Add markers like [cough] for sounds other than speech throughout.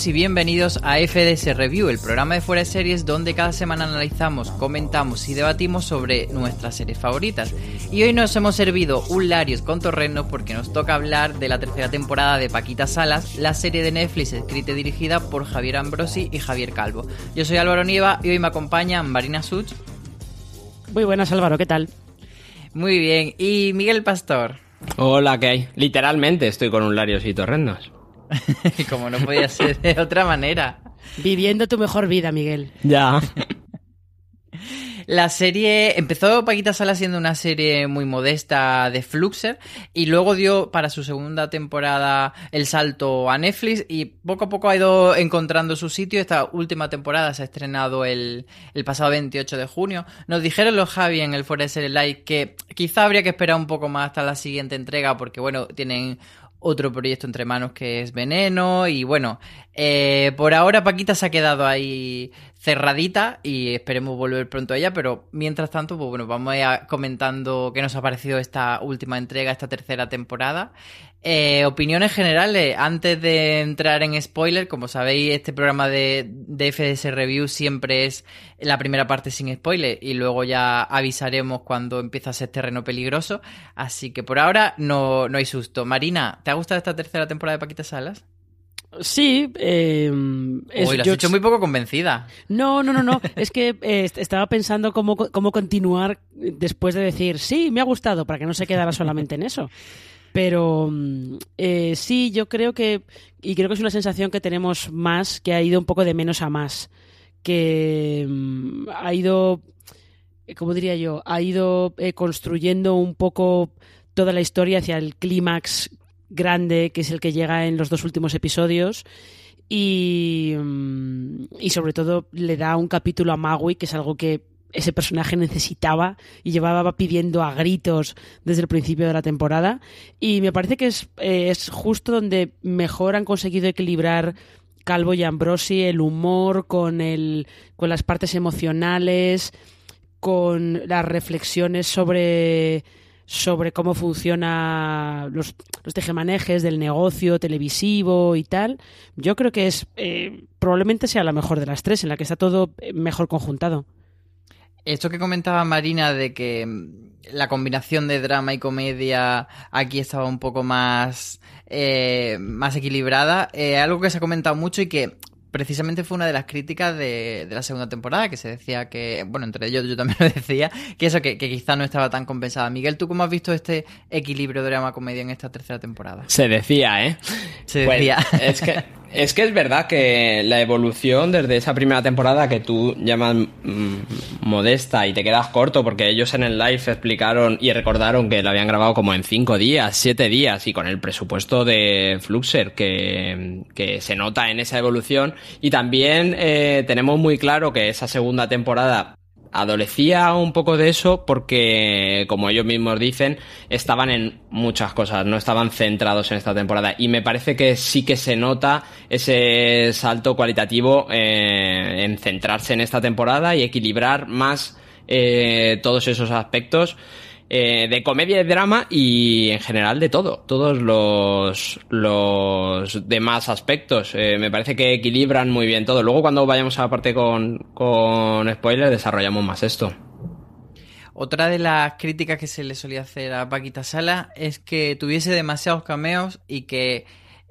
Todos y bienvenidos a FDS Review, el programa de fuera de series donde cada semana analizamos, comentamos y debatimos sobre nuestras series favoritas. Y hoy nos hemos servido un Larios con Torreno porque nos toca hablar de la tercera temporada de Paquita Salas, la serie de Netflix escrita y dirigida por Javier Ambrosi y Javier Calvo. Yo soy Álvaro Nieva y hoy me acompaña Marina Such. Muy buenas Álvaro, ¿qué tal? Muy bien, y Miguel Pastor. Hola, ¿qué hay? Literalmente estoy con un Larios y Torrendos. [laughs] Como no podía ser de otra manera. Viviendo tu mejor vida, Miguel. Ya. La serie empezó Paquita Sala siendo una serie muy modesta de Fluxer y luego dio para su segunda temporada el salto a Netflix y poco a poco ha ido encontrando su sitio. Esta última temporada se ha estrenado el, el pasado 28 de junio. Nos dijeron los Javi en el Forest Live que quizá habría que esperar un poco más hasta la siguiente entrega porque bueno, tienen otro proyecto entre manos que es Veneno y bueno, eh, por ahora Paquita se ha quedado ahí cerradita y esperemos volver pronto a ella, pero mientras tanto, pues bueno, vamos a ir comentando qué nos ha parecido esta última entrega, esta tercera temporada. Eh, opiniones generales, antes de entrar en spoiler, como sabéis, este programa de, de, FDS Review siempre es la primera parte sin spoiler y luego ya avisaremos cuando empieza a ser terreno peligroso. Así que por ahora no, no hay susto. Marina, ¿te ha gustado esta tercera temporada de Paquita Salas? Sí, eh, es, Uy, lo has yo... hecho muy poco convencida. No, no, no, no. [laughs] es que eh, estaba pensando cómo, cómo continuar después de decir, sí, me ha gustado, para que no se quedara solamente en eso. Pero eh, sí, yo creo que, y creo que es una sensación que tenemos más, que ha ido un poco de menos a más. Que um, ha ido, ¿cómo diría yo? Ha ido eh, construyendo un poco toda la historia hacia el clímax grande, que es el que llega en los dos últimos episodios. Y, y sobre todo le da un capítulo a Magui, que es algo que ese personaje necesitaba y llevaba pidiendo a gritos desde el principio de la temporada. Y me parece que es, eh, es justo donde mejor han conseguido equilibrar Calvo y Ambrosi el humor con, el, con las partes emocionales, con las reflexiones sobre sobre cómo funciona los, los tejemanejes del negocio televisivo y tal, yo creo que es eh, probablemente sea la mejor de las tres, en la que está todo eh, mejor conjuntado. Esto que comentaba Marina de que mm, la combinación de drama y comedia aquí estaba un poco más, eh, más equilibrada, algo que se ha comentado mucho y que precisamente fue una de las críticas de, de, la segunda temporada, que se decía que, bueno, entre ellos yo también [laughs] lo decía, que eso, que, que quizá no estaba tan compensada. Miguel, ¿tú cómo has visto este equilibrio drama-comedia en esta tercera temporada? Se decía, ¿eh? Se decía. Pues, es que [laughs] es que es verdad que la evolución desde esa primera temporada que tú llamas mmm, modesta y te quedas corto porque ellos en el live explicaron y recordaron que lo habían grabado como en cinco días, siete días y con el presupuesto de Fluxer que, que se nota en esa evolución. Y también eh, tenemos muy claro que esa segunda temporada adolecía un poco de eso porque, como ellos mismos dicen, estaban en muchas cosas, no estaban centrados en esta temporada. Y me parece que sí que se nota ese salto cualitativo eh, en centrarse en esta temporada y equilibrar más eh, todos esos aspectos eh, de comedia y drama y en general de todo, todos los, los demás aspectos. Eh, me parece que equilibran muy bien todo. Luego cuando vayamos a la parte con, con spoilers desarrollamos más esto. Otra de las críticas que se le solía hacer a Paquita Sala es que tuviese demasiados cameos y que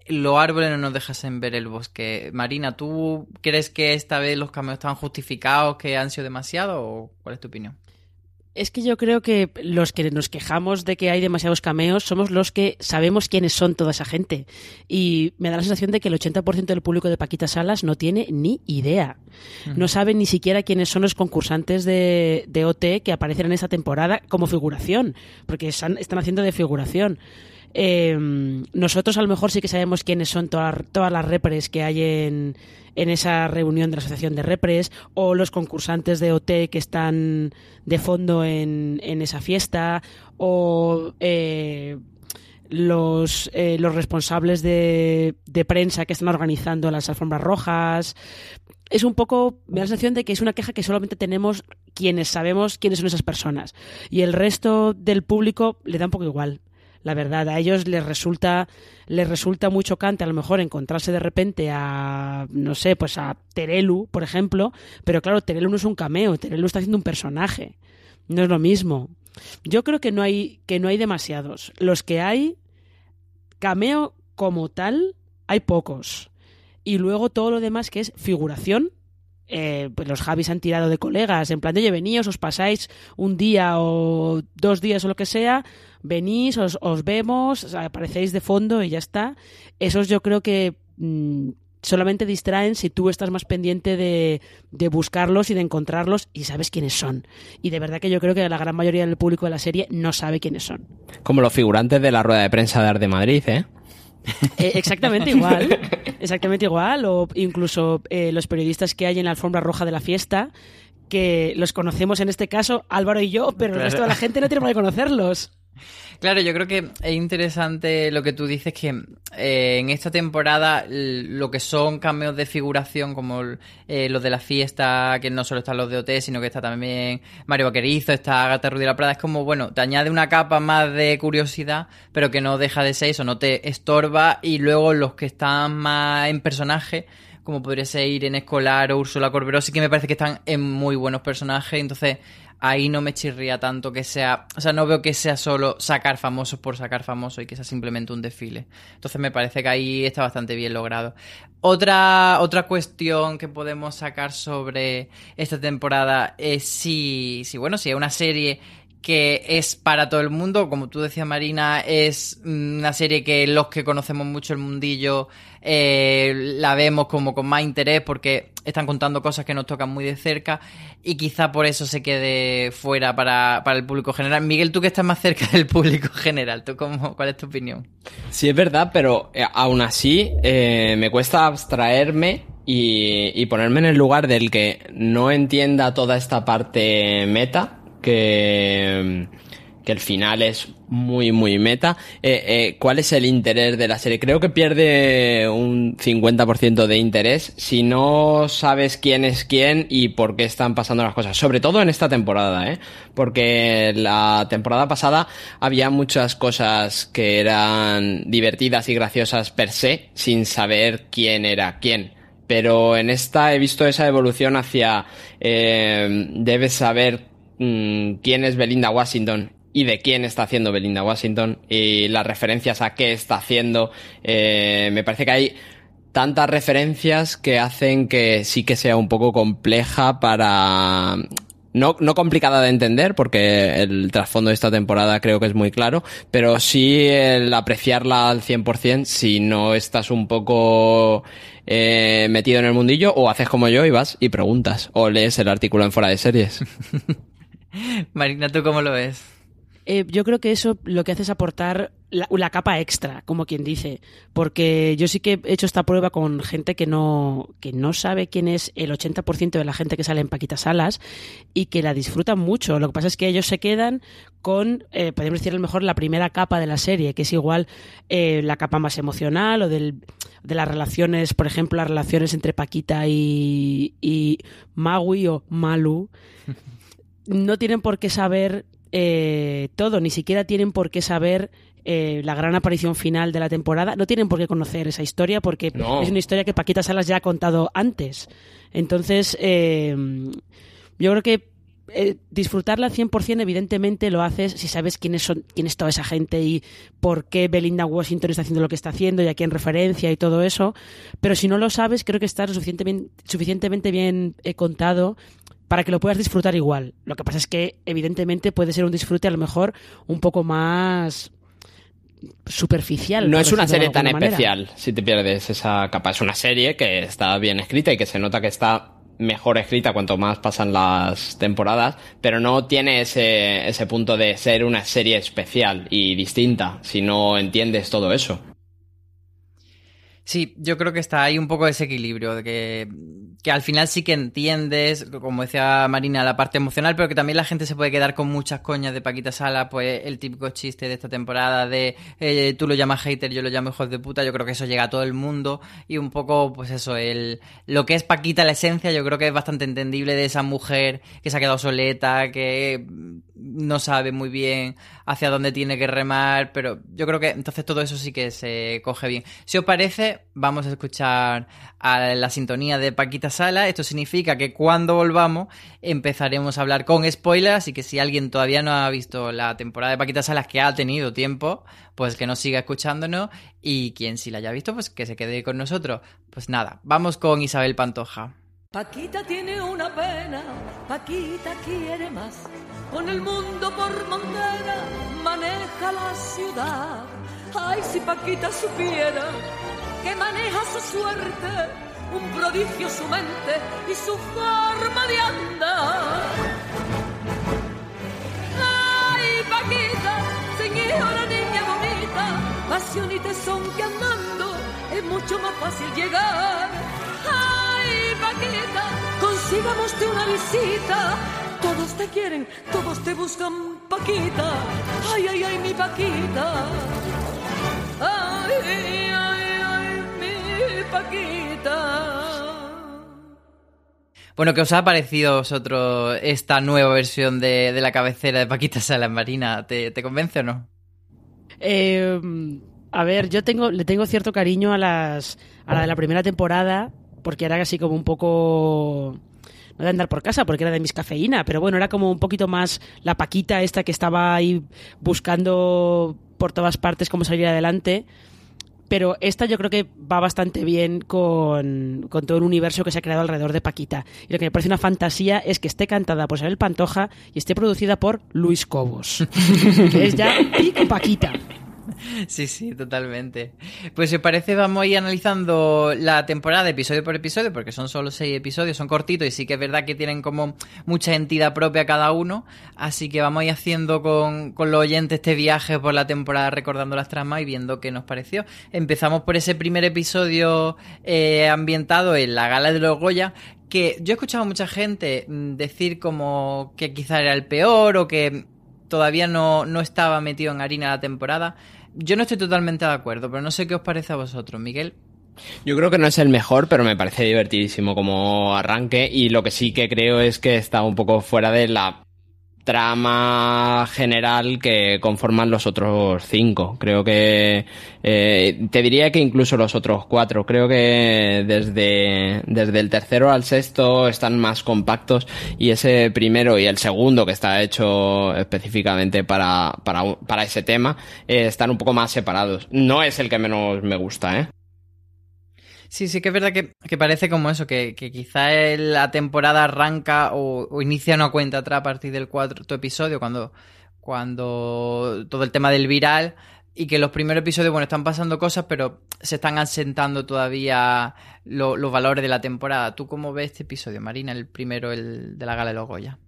los árboles no nos dejasen ver el bosque. Marina, ¿tú crees que esta vez los cameos están justificados, que han sido demasiado o cuál es tu opinión? Es que yo creo que los que nos quejamos de que hay demasiados cameos somos los que sabemos quiénes son toda esa gente. Y me da la sensación de que el 80% del público de Paquita Salas no tiene ni idea. No saben ni siquiera quiénes son los concursantes de, de OT que aparecen en esta temporada como figuración, porque están, están haciendo de figuración. Eh, nosotros a lo mejor sí que sabemos quiénes son todas, todas las repres que hay en, en esa reunión de la Asociación de Repres o los concursantes de OT que están de fondo en, en esa fiesta o eh, los, eh, los responsables de, de prensa que están organizando las alfombras rojas. Es un poco, me da la sensación de que es una queja que solamente tenemos quienes sabemos quiénes son esas personas. Y el resto del público le da un poco igual la verdad. A ellos les resulta, les resulta muy chocante a lo mejor encontrarse de repente a, no sé, pues a Terelu, por ejemplo, pero claro, Terelu no es un cameo, Terelu está haciendo un personaje. No es lo mismo. Yo creo que no hay, que no hay demasiados. Los que hay, cameo como tal, hay pocos. Y luego todo lo demás que es figuración, eh, pues los Javis han tirado de colegas, en plan de, oye, veníos, os pasáis un día o dos días o lo que sea, venís, os, os vemos, aparecéis de fondo y ya está. Esos yo creo que mm, solamente distraen si tú estás más pendiente de, de, buscarlos y de encontrarlos y sabes quiénes son. Y de verdad que yo creo que la gran mayoría del público de la serie no sabe quiénes son. Como los figurantes de la rueda de prensa de Arte Madrid, ¿eh? Eh, exactamente igual, exactamente igual, o incluso eh, los periodistas que hay en la alfombra roja de la fiesta, que los conocemos en este caso Álvaro y yo, pero el resto de la gente no tiene por qué conocerlos. Claro, yo creo que es interesante lo que tú dices, que eh, en esta temporada lo que son cameos de figuración, como eh, los de la fiesta, que no solo están los de OT, sino que está también Mario Vaquerizo, está Agatha Rudy La Prada, es como, bueno, te añade una capa más de curiosidad, pero que no deja de ser eso, no te estorba, y luego los que están más en personaje como podría ser Irene Escolar o Úrsula Corberó, sí que me parece que están en muy buenos personajes, entonces ahí no me chirría tanto que sea, o sea, no veo que sea solo sacar famosos por sacar famosos y que sea simplemente un desfile. Entonces me parece que ahí está bastante bien logrado. Otra, otra cuestión que podemos sacar sobre esta temporada es si, si bueno, si es una serie que es para todo el mundo, como tú decías Marina, es una serie que los que conocemos mucho el mundillo eh, la vemos como con más interés porque están contando cosas que nos tocan muy de cerca y quizá por eso se quede fuera para, para el público general. Miguel, tú que estás más cerca [laughs] del público general, ¿tú cómo, ¿cuál es tu opinión? Sí, es verdad, pero eh, aún así eh, me cuesta abstraerme y, y ponerme en el lugar del que no entienda toda esta parte meta que, que el final es muy, muy meta. Eh, eh, ¿Cuál es el interés de la serie? Creo que pierde un 50% de interés si no sabes quién es quién y por qué están pasando las cosas. Sobre todo en esta temporada, ¿eh? Porque la temporada pasada había muchas cosas que eran divertidas y graciosas per se sin saber quién era quién pero en esta he visto esa evolución hacia eh, debes saber mmm, quién es Belinda Washington y de quién está haciendo Belinda Washington y las referencias a qué está haciendo. Eh, me parece que hay tantas referencias que hacen que sí que sea un poco compleja para... No, no complicada de entender, porque el trasfondo de esta temporada creo que es muy claro, pero sí el apreciarla al 100% si no estás un poco eh, metido en el mundillo o haces como yo y vas y preguntas o lees el artículo en fuera de series. [laughs] Marina, ¿tú cómo lo ves? Eh, yo creo que eso lo que hace es aportar la, la, capa extra, como quien dice, porque yo sí que he hecho esta prueba con gente que no, que no sabe quién es el 80% de la gente que sale en Paquitas Salas y que la disfrutan mucho. Lo que pasa es que ellos se quedan con, eh, podemos decir a lo mejor, la primera capa de la serie, que es igual eh, la capa más emocional o del, de las relaciones, por ejemplo, las relaciones entre Paquita y, y Maui o Malu. [laughs] no tienen por qué saber eh, todo, ni siquiera tienen por qué saber eh, la gran aparición final de la temporada, no tienen por qué conocer esa historia porque no. es una historia que Paquita Salas ya ha contado antes. Entonces, eh, yo creo que eh, disfrutarla al 100% evidentemente lo haces si sabes quiénes son quién es toda esa gente y por qué Belinda Washington está haciendo lo que está haciendo y a quién referencia y todo eso. Pero si no lo sabes, creo que está suficientemente, suficientemente bien eh, contado para que lo puedas disfrutar igual. Lo que pasa es que, evidentemente, puede ser un disfrute a lo mejor un poco más superficial. No es una de serie tan manera. especial si te pierdes esa capa. Es una serie que está bien escrita y que se nota que está mejor escrita cuanto más pasan las temporadas, pero no tiene ese, ese punto de ser una serie especial y distinta si no entiendes todo eso. Sí, yo creo que está ahí un poco ese equilibrio, de que, que al final sí que entiendes, como decía Marina, la parte emocional, pero que también la gente se puede quedar con muchas coñas de Paquita Sala, pues el típico chiste de esta temporada de eh, tú lo llamas hater, yo lo llamo hijos de puta, yo creo que eso llega a todo el mundo y un poco, pues eso, el lo que es Paquita, la esencia, yo creo que es bastante entendible de esa mujer que se ha quedado soleta, que no sabe muy bien hacia dónde tiene que remar, pero yo creo que entonces todo eso sí que se coge bien. Si os parece, vamos a escuchar a la sintonía de Paquita Sala. Esto significa que cuando volvamos empezaremos a hablar con spoilers, así que si alguien todavía no ha visto la temporada de Paquita Salas que ha tenido tiempo, pues que nos siga escuchándonos y quien sí la haya visto, pues que se quede con nosotros. Pues nada, vamos con Isabel Pantoja. Paquita tiene una pena, Paquita quiere más. Con el mundo por montera maneja la ciudad. Ay, si Paquita supiera que maneja su suerte, un prodigio su mente y su forma de andar. Ay, Paquita, señora niña bonita, pasión y tesón que andando es mucho más fácil llegar. Ay, Paquita, consigamos de una visita. Todos te quieren, todos te buscan, Paquita. Ay, ay, ay, mi Paquita. Ay, ay, Paquita. Bueno, ¿qué os ha parecido a vosotros esta nueva versión de, de la cabecera de Paquita Salas Marina? ¿Te, te convence o no? Eh, a ver, yo tengo, le tengo cierto cariño a las a la de la primera temporada, porque era así como un poco no de andar por casa, porque era de mis cafeína, pero bueno, era como un poquito más la paquita esta que estaba ahí buscando por todas partes cómo salir adelante. Pero esta yo creo que va bastante bien con, con todo el universo que se ha creado alrededor de Paquita. Y lo que me parece una fantasía es que esté cantada por Isabel Pantoja y esté producida por Luis Cobos. [laughs] que es ya pico Paquita. [laughs] Sí, sí, totalmente. Pues si os parece, vamos a ir analizando la temporada episodio por episodio, porque son solo seis episodios, son cortitos y sí que es verdad que tienen como mucha entidad propia cada uno. Así que vamos a ir haciendo con, con los oyentes este viaje por la temporada recordando las tramas y viendo qué nos pareció. Empezamos por ese primer episodio eh, ambientado en la gala de los Goya, que yo he escuchado a mucha gente mm, decir como que quizá era el peor o que todavía no, no estaba metido en harina la temporada. Yo no estoy totalmente de acuerdo, pero no sé qué os parece a vosotros, Miguel. Yo creo que no es el mejor, pero me parece divertidísimo como arranque y lo que sí que creo es que está un poco fuera de la trama general que conforman los otros cinco. Creo que eh, te diría que incluso los otros cuatro. Creo que desde, desde el tercero al sexto están más compactos y ese primero y el segundo que está hecho específicamente para, para, para ese tema eh, están un poco más separados. No es el que menos me gusta, ¿eh? Sí, sí que es verdad que, que parece como eso, que, que quizá la temporada arranca o, o inicia una cuenta atrás a partir del cuarto episodio, cuando, cuando todo el tema del viral, y que los primeros episodios, bueno, están pasando cosas, pero se están asentando todavía lo- los valores de la temporada. ¿Tú cómo ves este episodio, Marina, el primero, el de la gala de los Goya?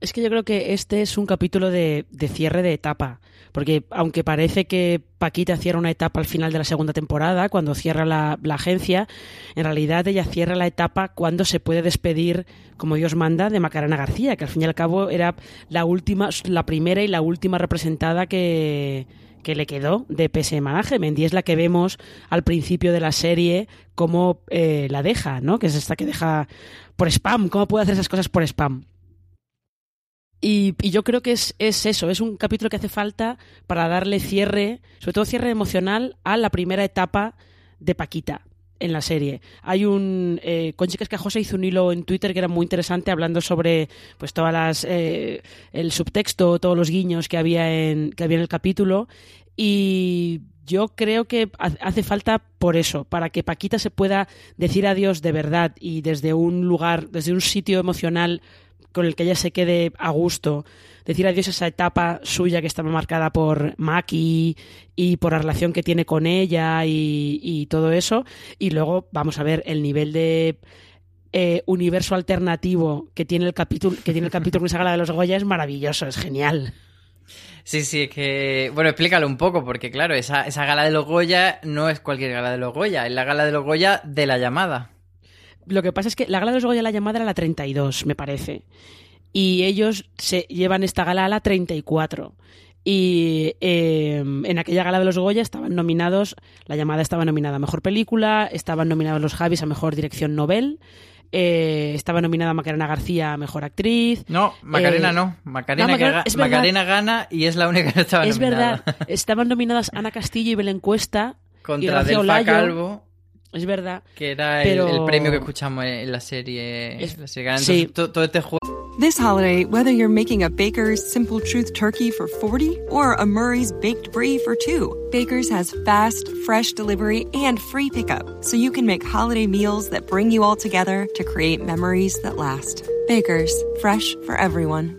Es que yo creo que este es un capítulo de, de cierre de etapa. Porque aunque parece que Paquita cierra una etapa al final de la segunda temporada, cuando cierra la, agencia, en realidad ella cierra la etapa cuando se puede despedir, como Dios manda, de Macarena García, que al fin y al cabo era la última, la primera y la última representada que, que le quedó de PS Management y es la que vemos al principio de la serie cómo eh, la deja, ¿no? Que es esta que deja por spam, cómo puede hacer esas cosas por spam. Y, y yo creo que es, es eso, es un capítulo que hace falta para darle cierre, sobre todo cierre emocional, a la primera etapa de Paquita. en la serie. Hay un eh, Conchi Cascajosa hizo un hilo en Twitter que era muy interesante hablando sobre pues todas las eh, el subtexto, todos los guiños que había en que había en el capítulo y yo creo que hace falta por eso, para que Paquita se pueda decir adiós de verdad y desde un lugar, desde un sitio emocional con el que ella se quede a gusto, decir adiós a esa etapa suya que estaba marcada por Maki y por la relación que tiene con ella y, todo eso. Y luego vamos a ver el nivel de eh, universo alternativo que tiene el capítulo, que tiene el capítulo con esa gala de los Goya es maravilloso, es genial. Sí, sí, es que. Bueno, explícalo un poco, porque claro, esa, esa gala de los Goya no es cualquier gala de los Goya, es la gala de los Goya de la llamada. Lo que pasa es que la gala de los Goya la llamada era la 32, me parece. Y ellos se llevan esta gala a la 34. Y em, en aquella gala de los Goya estaban nominados, la llamada estaba nominada a Mejor Película, estaban nominados los Javis a Mejor Dirección Nobel, eh, estaba nominada Macarena García a Mejor Actriz. No, Macarena eh, no. Macarena, Macarena, gana y es la única que no estaba es nominada. Es verdad. Estaban nominadas Ana Castillo y Belén Cuesta. [laughs] Contra Delfa Calvo. Es verdad. Que era el, premio que escuchamos en la serie. Es, la serie. sí. todo este juego. This holiday, whether you're making a Baker's Simple Truth turkey for 40 or a Murray's Baked Brie for 2, Baker's has fast, fresh delivery and free pickup, so you can make holiday meals that bring you all together to create memories that last. Baker's, fresh for everyone.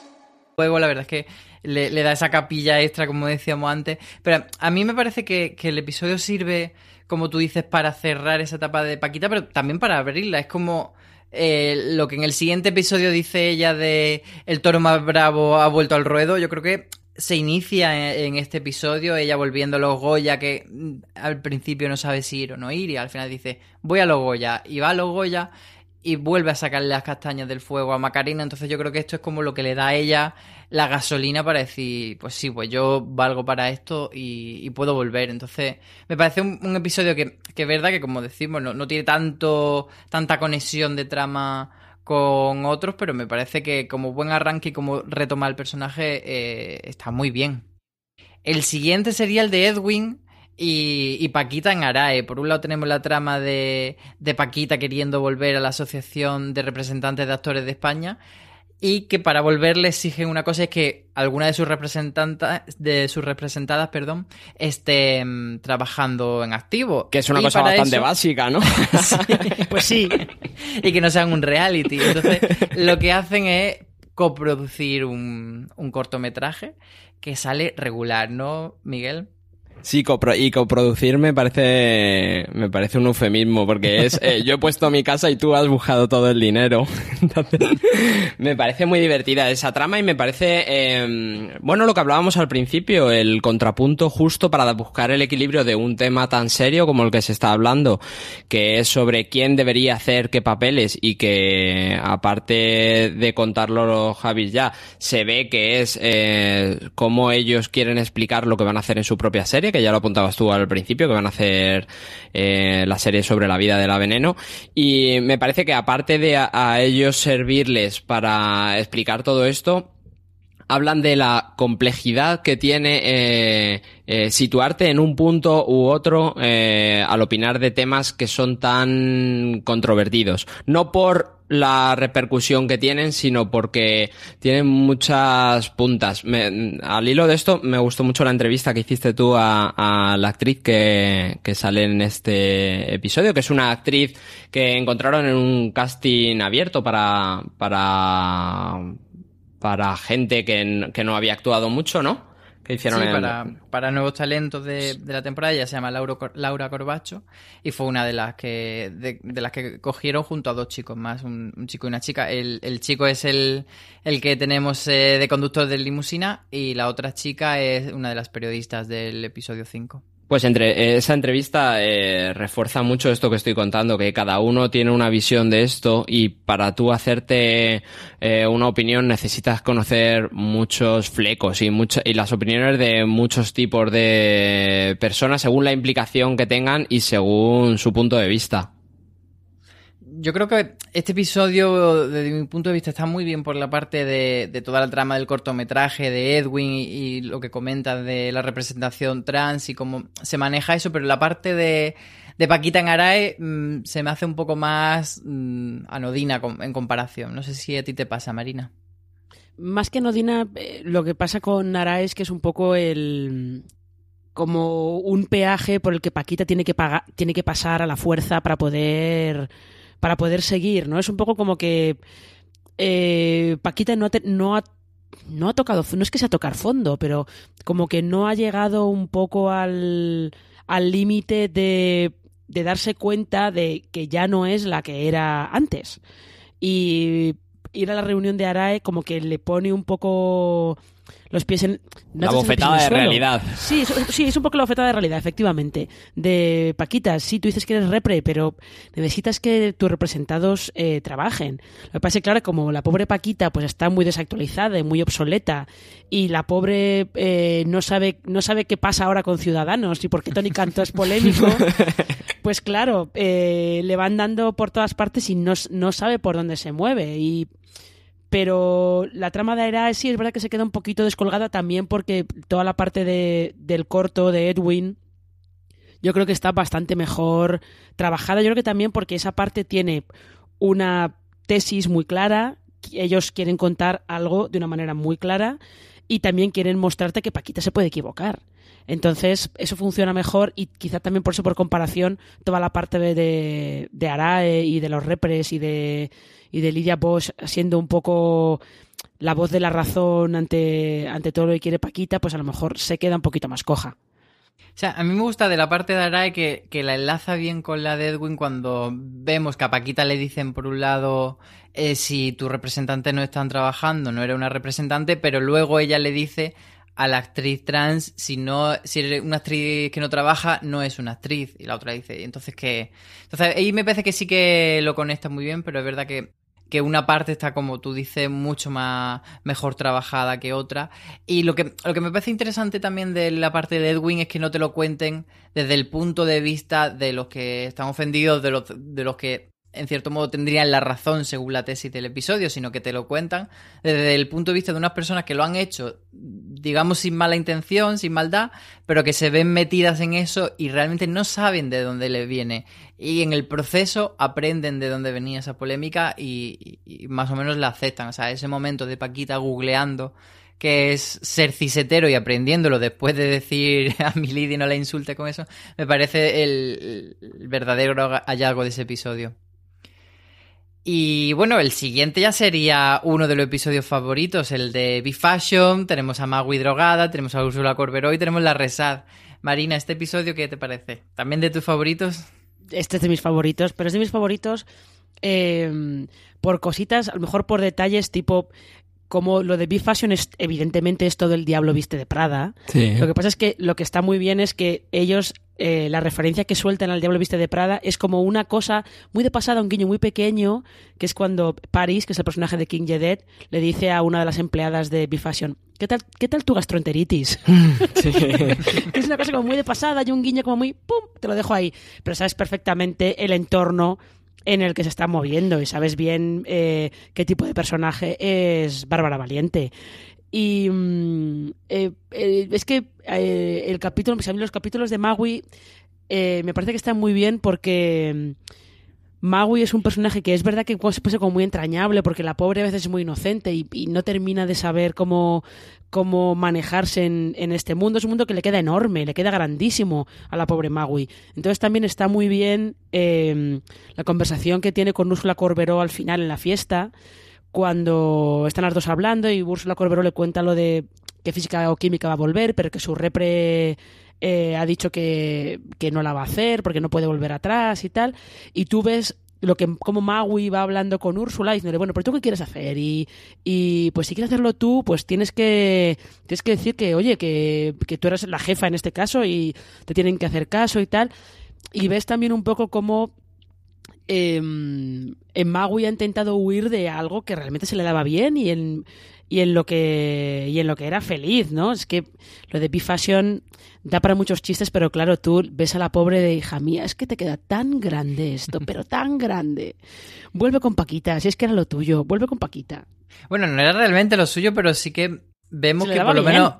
juego, la verdad es que le, da esa capilla extra, como decíamos antes. Pero a mí me parece que, el episodio sirve, como tú dices, para cerrar esa etapa de Paquita, pero también para abrirla. Es como eh, lo que en el siguiente episodio dice ella de El toro más bravo ha vuelto al ruedo. Yo creo que se inicia en, este episodio, ella volviendo a los Goya, que mm, al principio no sabe si ir o no ir, y al final dice, voy a los Goya, y va a los Goya, y vuelve a sacarle las castañas del fuego a Macarena. Entonces yo creo que esto es como lo que le da a ella la gasolina para decir, pues sí, pues yo valgo para esto y, puedo volver. Entonces me parece un, episodio que, que es verdad que como decimos, no, tiene tanto, tanta conexión de trama con otros, pero me parece que como buen arranque y como retoma el personaje eh, está muy bien. El siguiente sería el de Edwin, y, Paquita en Arae. Por un lado tenemos la trama de, Paquita queriendo volver a la Asociación de Representantes de Actores de España y que para volver le exigen una cosa es que alguna de sus representantes de sus representadas perdón esté mm, trabajando en activo. Que es una cosa bastante básica no [laughs] pues sí. Y que no sean un reality. Entonces lo que hacen es coproducir un, un cortometraje que sale regular no Miguel Sí, y coproducir me parece, me parece un eufemismo, porque es, eh, yo he puesto mi casa y tú has buscado todo el dinero. [laughs] me parece muy divertida esa trama y me parece, em, bueno, lo que hablábamos al principio, el contrapunto justo para buscar el equilibrio de un tema tan serio como el que se está hablando, que es sobre quién debería hacer qué papeles y que, aparte de contarlo Javis ya, se ve que es eh, cómo ellos quieren explicar lo que van a hacer en su propia serie que ya lo apuntabas tú al principio, que van a hacer eh, la serie sobre la vida de la veneno. Y me parece que aparte de a, ellos servirles para explicar todo esto, hablan de la complejidad que tiene eh, eh, situarte en un punto u otro al opinar de temas que son tan controvertidos. No por la repercusión que tienen, sino porque tienen muchas puntas. al hilo de esto, me gustó mucho la entrevista que hiciste tú a, la actriz que, que, sale en este episodio, que es una actriz que encontraron en un casting abierto para, para, para gente que, que no había actuado mucho, ¿no? que hicieron Sí, en- para, para nuevos talentos de, de la temporada. Ella se llama Laura, Laura Corbacho y fue una de las que de, de las que cogieron junto a dos chicos más, un, un chico y una chica. El, el chico es el, el que tenemos eh, de conductor de limusina y la otra chica es una de las periodistas del episodio 5. Pues entre esa entrevista eh, refuerza mucho esto que estoy contando, que cada uno tiene una visión de esto y para tú hacerte eh, una opinión necesitas conocer muchos flecos y, mucho- y las opiniones de muchos tipos de personas según la implicación que tengan y según su punto de vista. Yo creo que este episodio, desde mi punto de vista, está muy bien por la parte de, toda la trama del cortometraje, de Edwin y, lo que comenta de la representación trans y cómo se maneja eso, pero la parte de, Paquita en Arae mm, se me hace un poco más mm, anodina en comparación. No sé si a ti te pasa, Marina. Más que Nodina, eh, lo que pasa con Nara es que es un poco el como un peaje por el que Paquita tiene que pagar, tiene que pasar a la fuerza para poder para poder seguir, ¿no? Es un poco como que eh, Paquita no ha, no ha no ha tocado, no es que sea tocar fondo, pero como que no ha llegado un poco al al límite de de darse cuenta de que ya no es la que era antes. Y ir a la reunión de Arae como que le pone un poco los pies en... no La bofetada de realidad. Sí, es, sí, es un poco la bofetada de realidad, efectivamente. De Paquita, sí, tú dices que eres repre, pero necesitas que tus representados eh, trabajen. Lo que pasa es que, claro, como la pobre Paquita pues está muy desactualizada y muy obsoleta, y la pobre eh, no sabe no sabe qué pasa ahora con Ciudadanos y por qué Tony Canto es polémico, [laughs] pues claro, eh, le van dando por todas partes y no, no sabe por dónde se mueve. Y pero la trama de Aira sí es verdad que se queda un poquito descolgada también porque toda la parte de, del corto de Edwin yo creo que está bastante mejor trabajada. Yo creo que también porque esa parte tiene una tesis muy clara, ellos quieren contar algo de una manera muy clara y también quieren mostrarte que Paquita se puede equivocar. Entonces, eso funciona mejor y quizá también por eso, por comparación, toda la parte de, de Arae y de los repres y de, y de Lidia Bosch siendo un poco la voz de la razón ante, ante todo lo que quiere Paquita, pues a lo mejor se queda un poquito más coja. O sea, a mí me gusta de la parte de Arae que, que la enlaza bien con la de Edwin cuando vemos que a Paquita le dicen por un lado eh, si tus representantes no están trabajando, no era una representante, pero luego ella le dice a la actriz trans si no si eres una actriz que no trabaja no es una actriz. Y la otra dice entonces que entonces ahí me parece que sí que lo conecta muy bien pero es verdad que que una parte está, como tú dices, mucho más mejor trabajada que otra. Y lo que, lo que me parece interesante también de la parte de Edwin es que no te lo cuenten desde el punto de vista de los que están ofendidos, de los, de los que en cierto modo tendrían la razón según la tesis del episodio, sino que te lo cuentan desde el punto de vista de unas personas que lo han hecho, digamos, sin mala intención, sin maldad, pero que se ven metidas en eso y realmente no saben de dónde le viene. Y en el proceso aprenden de dónde venía esa polémica y, más o menos la aceptan. O sea, ese momento de Paquita googleando que es ser cisetero y aprendiéndolo después de decir [laughs] a mi Lady no la insulte con eso, me parece el verdadero hallazgo de ese episodio. Y bueno, el siguiente ya sería uno de los episodios favoritos, el de B-Fashion, tenemos a Magui drogada, tenemos a Úrsula Corberó y tenemos la Resad. Marina, ¿este episodio qué te parece? ¿También de tus favoritos? Este es de mis favoritos, pero es de mis favoritos eh, por cositas, a lo mejor por detalles tipo como lo de B-Fashion es evidentemente es todo el diablo viste de Prada. Sí. Lo que pasa es que lo que está muy bien es que ellos, eh, la referencia que sueltan al Diablo Viste de Prada es como una cosa muy de pasada, un guiño muy pequeño, que es cuando Paris, que es el personaje de King Jedet, le dice a una de las empleadas de B-Fashion, ¿qué tal, ¿qué tal tu gastroenteritis? [laughs] [laughs] es una cosa como muy de pasada y un guiño como muy, ¡pum!, te lo dejo ahí. Pero sabes perfectamente el entorno en el que se está moviendo y sabes bien eh, qué tipo de personaje es Bárbara Valiente. Y mm, eh, eh, es que el capítulo, pues a mí los capítulos de Magui eh, me parece que están muy bien porque mm, Magui es un personaje que es verdad que se puede ser como muy entrañable porque la pobre a veces es muy inocente y, y no termina de saber cómo, cómo manejarse en, en, este mundo. Es un mundo que le queda enorme, le queda grandísimo a la pobre Magui. Entonces también está muy bien eh, la conversación que tiene con Úrsula Corberó al final en la fiesta cuando están las dos hablando y Úrsula Corberó le cuenta lo de que física o química va a volver, pero que su repre eh, ha dicho que, que no la va a hacer porque no puede volver atrás y tal. Y tú ves lo que como Maui va hablando con Úrsula diciéndole, bueno, pero tú qué quieres hacer y, y pues si quieres hacerlo tú, pues tienes que tienes que decir que oye, que, que tú eres la jefa en este caso y te tienen que hacer caso y tal. Y ves también un poco cómo em, en ha intentado huir de algo que realmente se le daba bien y en y en lo que y en lo que era feliz, ¿no? Es que lo de B-Fashion da para muchos chistes, pero claro, tú ves a la pobre de hija mía, es que te queda tan grande esto, [laughs] pero tan grande. Vuelve con Paquita, si es que era lo tuyo, vuelve con Paquita. Bueno, no era realmente lo suyo, pero sí que vemos que por lo bien. menos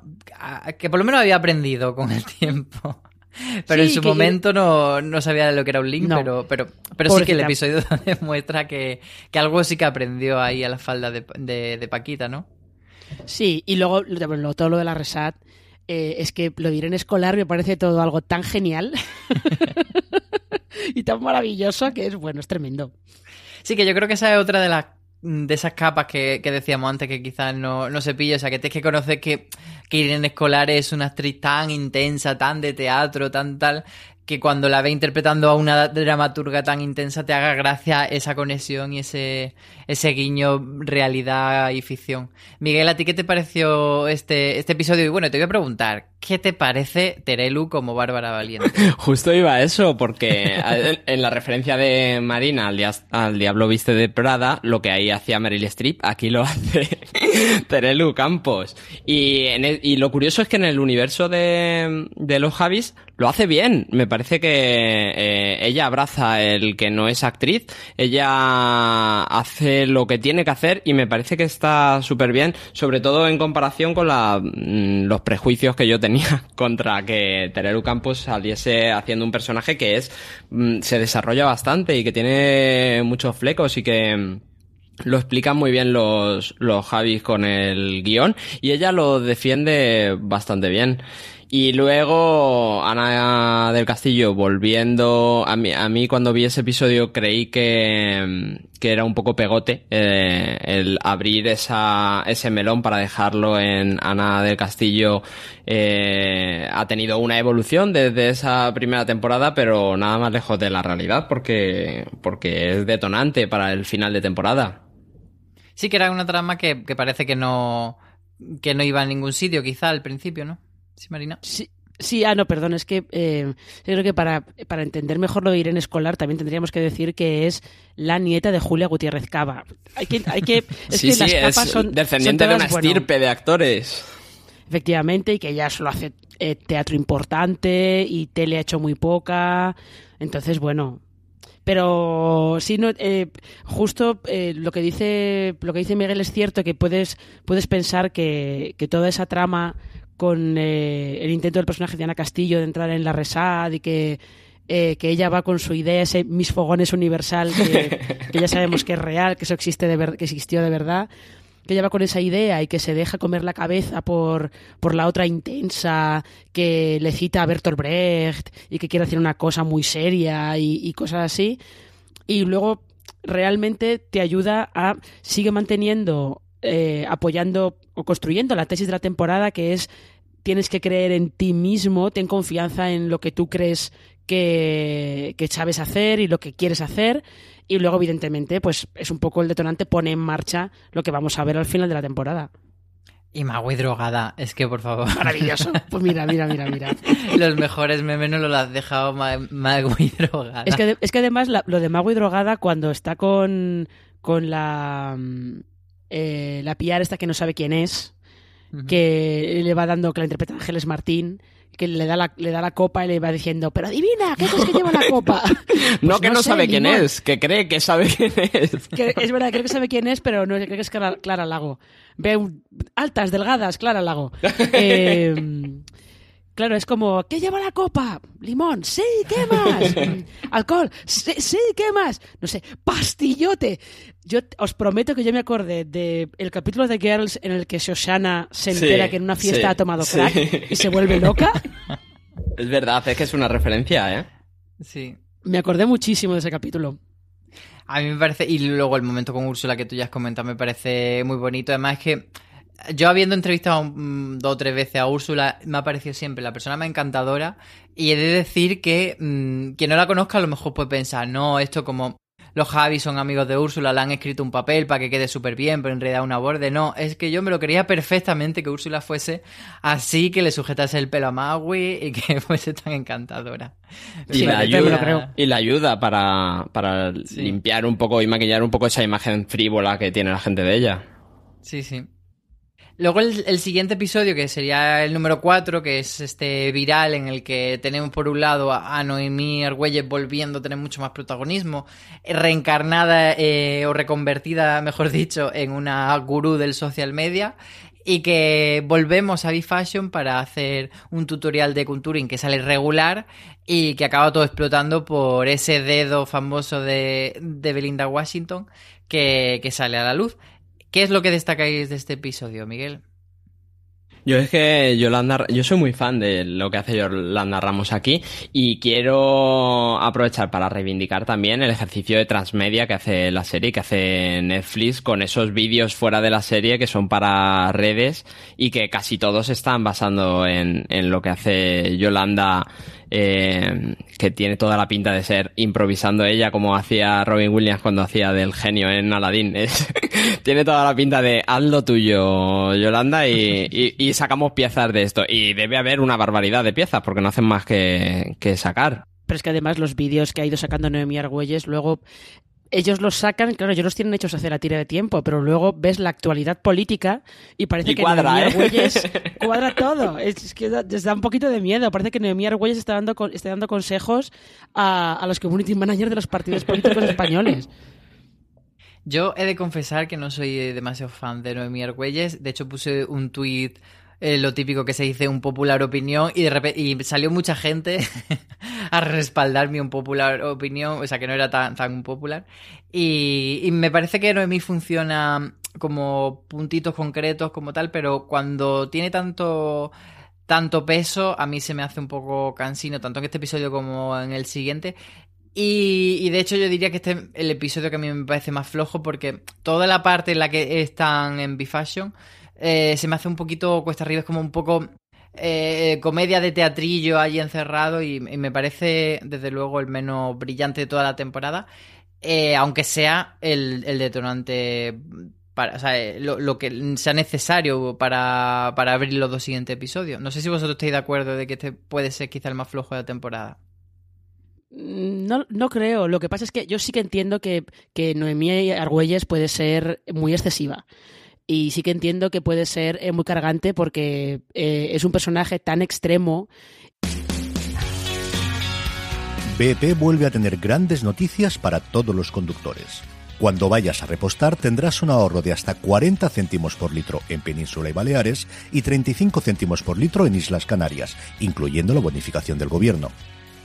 que por lo menos había aprendido con el [laughs] tiempo. Pero Sí, en su momento no, no sabía de lo que era un link, No. pero, pero, pero sí que el episodio [laughs] demuestra que, que algo sí que aprendió ahí a la falda de, de, de Paquita, ¿no? Sí, y luego lo- todo lo de la Resat, eh, es que lo diré en escolar me parece todo algo tan genial [laughs] y tan maravilloso que es, bueno, es tremendo. Sí, que yo creo que esa es otra de las de esas capas que, que decíamos antes que quizás no, no se pilla. O sea, que tienes que conocer que, que Irene Escolar es una actriz tan intensa, tan de teatro, tan tal, que cuando la ve interpretando a una dramaturga tan intensa te haga gracia esa conexión y ese, ese guiño realidad y ficción. Miguel, ¿a ti qué te pareció este, este episodio? Y bueno, te voy a preguntar, ¿qué te parece Terelu como Bárbara Valiente? [laughs] Justo iba a eso, porque [laughs] en- la referencia de Marina al, dia- al Diablo Viste de Prada, lo que ahí hacía Meryl Streep, aquí lo [laughs] hace Terelu Campos. Y, el- y lo curioso es que en el universo de, de los Javis lo hace bien. Me parece que eh, ella abraza el que no es actriz, ella hace lo que tiene que hacer y me parece que está súper bien, sobre todo en comparación con la, mm, los prejuicios que yo tenía [laughs] contra que Terelu Campos saliese haciendo un personaje que es mm, se desarrolla bastante y que tiene muchos flecos y que mm, lo explican muy bien los, los Javis con el guion y ella lo defiende bastante bien. Y luego Ana del Castillo volviendo a mí, cuando vi ese episodio creí que, que era un poco pegote eh, el abrir esa, ese melón para dejarlo en Ana del Castillo eh, ha tenido una evolución desde esa primera temporada pero nada más lejos de la realidad porque, porque es detonante para el final de temporada. Sí que era una trama que, que parece que no, que no iba a ningún sitio, quizá al principio, ¿no? Sí, Marina. Sí, sí, ah, no, perdón, es que eh, yo creo que para, para entender mejor lo de Irene Escolar también tendríamos que decir que es la nieta de Julia Gutiérrez Cava. Hay que, hay que, [laughs] es sí, que sí, las es capas son, descendiente son de una bueno, estirpe de actores. efectivamente, y que ella solo hace eh, teatro importante y tele ha hecho muy poca. Entonces, bueno. Pero sí, no, eh, justo eh, lo que dice lo que dice Miguel es cierto que puedes puedes pensar que, que toda esa trama con eh, el intento del personaje de Ana Castillo de entrar en la Resad y que eh, que ella va con su idea ese mis fogones universal que, ya sabemos que es real que eso existe de que existió de verdad que ella va con esa idea y que se deja comer la cabeza por, por la otra intensa que le cita a Bertolt Brecht y que quiere hacer una cosa muy seria y, y cosas así. Y luego realmente te ayuda a sigue manteniendo, eh, apoyando o construyendo la tesis de la temporada que es tienes que creer en ti mismo, ten confianza en lo que tú crees que, que sabes hacer y lo que quieres hacer. Y luego, evidentemente, pues es un poco el detonante, pone en marcha lo que vamos a ver al final de la temporada. Y Magui drogada, es que por favor. Maravilloso. Pues mira, mira, mira, mira. [laughs] Los mejores memes no los has dejado Ma- Magui drogada. Es que, es que además la- lo de Mago y Drogada, cuando está con, con la, mm, eh, la PR esta que no sabe quién es, que le va dando, que la interpreta Ángeles Martín, que le da la, le da la copa y le va diciendo, pero adivina, ¿qué crees que lleva la copa? [laughs] no Pues que no, sé, sabe quién es, que cree que sabe [laughs] quién es. Que es verdad, creo que sabe quién es, pero no creo que es Clara, Clara Lago. Ve altas, delgadas, Clara Lago. [laughs] Eh, claro, es como, ¿qué lleva la copa? Limón, sí, ¿qué [laughs] más? Alcohol, sí, sí, ¿qué más? No sé, pastillote. Yo os prometo que yo me acordé del el capítulo de Girls en el que Shoshana se Sí, entera que en una fiesta sí, ha tomado sí. crack y se vuelve loca. [laughs] Es verdad, es que es una referencia, ¿eh? Sí. Me acordé muchísimo de ese capítulo. A mí me parece, y luego el momento con Úrsula que tú ya has comentado me parece muy bonito. Además es que yo habiendo entrevistado mm, dos o tres veces a Úrsula, me ha parecido siempre la persona más encantadora. Y he de decir que mm, quien no la conozca a lo mejor puede pensar, no, esto como los Javi son amigos de Úrsula, le han escrito un papel para que quede súper bien, pero en realidad una borde. No, es que yo me lo quería perfectamente que Úrsula fuese así, que le sujetase el pelo a Maui y que [laughs] fuese tan encantadora. Y, Sí, la, ayuda, creo. y la ayuda para, para Sí. limpiar un poco y maquillar un poco esa imagen frívola que tiene la gente de ella. Sí, sí. Luego el, siguiente episodio, que sería el número 4, que es este viral en el que tenemos por un lado a, Noemí Argüelles volviendo a tener mucho más protagonismo, eh, reencarnada eh, o reconvertida, mejor dicho, en una gurú del social media. Y que volvemos a B-Fashion para hacer un tutorial de contouring que sale regular y que acaba todo explotando por ese dedo famoso de, Belinda Washington que sale a la luz. ¿Qué es lo que destacáis de este episodio, Miguel? Yo es que Yolanda, yo soy muy fan de lo que hace Yolanda Ramos aquí y quiero aprovechar para reivindicar también el ejercicio de transmedia que hace la serie, que hace Netflix con esos vídeos fuera de la serie que son para redes y que casi todos están basando en, en lo que hace Yolanda, eh, que tiene toda la pinta de ser improvisando ella como hacía Robin Williams cuando hacía del genio en Aladdin. [laughs] Tiene toda la pinta de haz lo tuyo, Yolanda, y, y- y sacamos piezas de esto. Y debe haber una barbaridad de piezas porque no hacen más que, que sacar. Pero es que además los vídeos que ha ido sacando Noemí Argüelles, luego ellos los sacan, claro, ellos los tienen hechos hace la tira de tiempo, pero luego ves la actualidad política y parece Y que cuadra, Noemí ¿eh? Argüelles [laughs] cuadra todo. Es, es que da, les da un poquito de miedo. Parece que Noemí Argüelles está dando, está dando consejos a, a los community managers de los partidos políticos españoles. Yo he de confesar que no soy demasiado fan de Noemí Argüelles. De hecho, puse un tuit, eh, lo típico que se dice, un popular opinión, y de repente y salió mucha gente [laughs] a respaldar mi un popular opinión, o sea, que no era tan, tan popular. Y, y me parece que Noemí funciona como puntitos concretos, como tal, pero cuando tiene tanto tanto peso, a mí se me hace un poco cansino, tanto en este episodio como en el siguiente. Y, y de hecho yo diría que este es el episodio que a mí me parece más flojo porque toda la parte en la que están en B-Fashion eh, se me hace un poquito cuesta arriba, es como un poco eh, comedia de teatrillo allí encerrado y, me parece desde luego el menos brillante de toda la temporada, eh, aunque sea el, detonante para, o sea, lo, lo que sea necesario para, para abrir los dos siguientes episodios. No sé si vosotros estáis de acuerdo de que este puede ser quizá el más flojo de la temporada. Mm, No, no creo. Lo que pasa es que yo sí que entiendo que, que Noemí Argüelles puede ser muy excesiva. Y sí que entiendo que puede ser eh, muy cargante porque eh, es un personaje tan extremo. BP vuelve a tener grandes noticias para todos los conductores. Cuando vayas a repostar tendrás un ahorro de hasta 40 céntimos por litro en Península y Baleares y 35 céntimos por litro en Islas Canarias, incluyendo la bonificación del gobierno.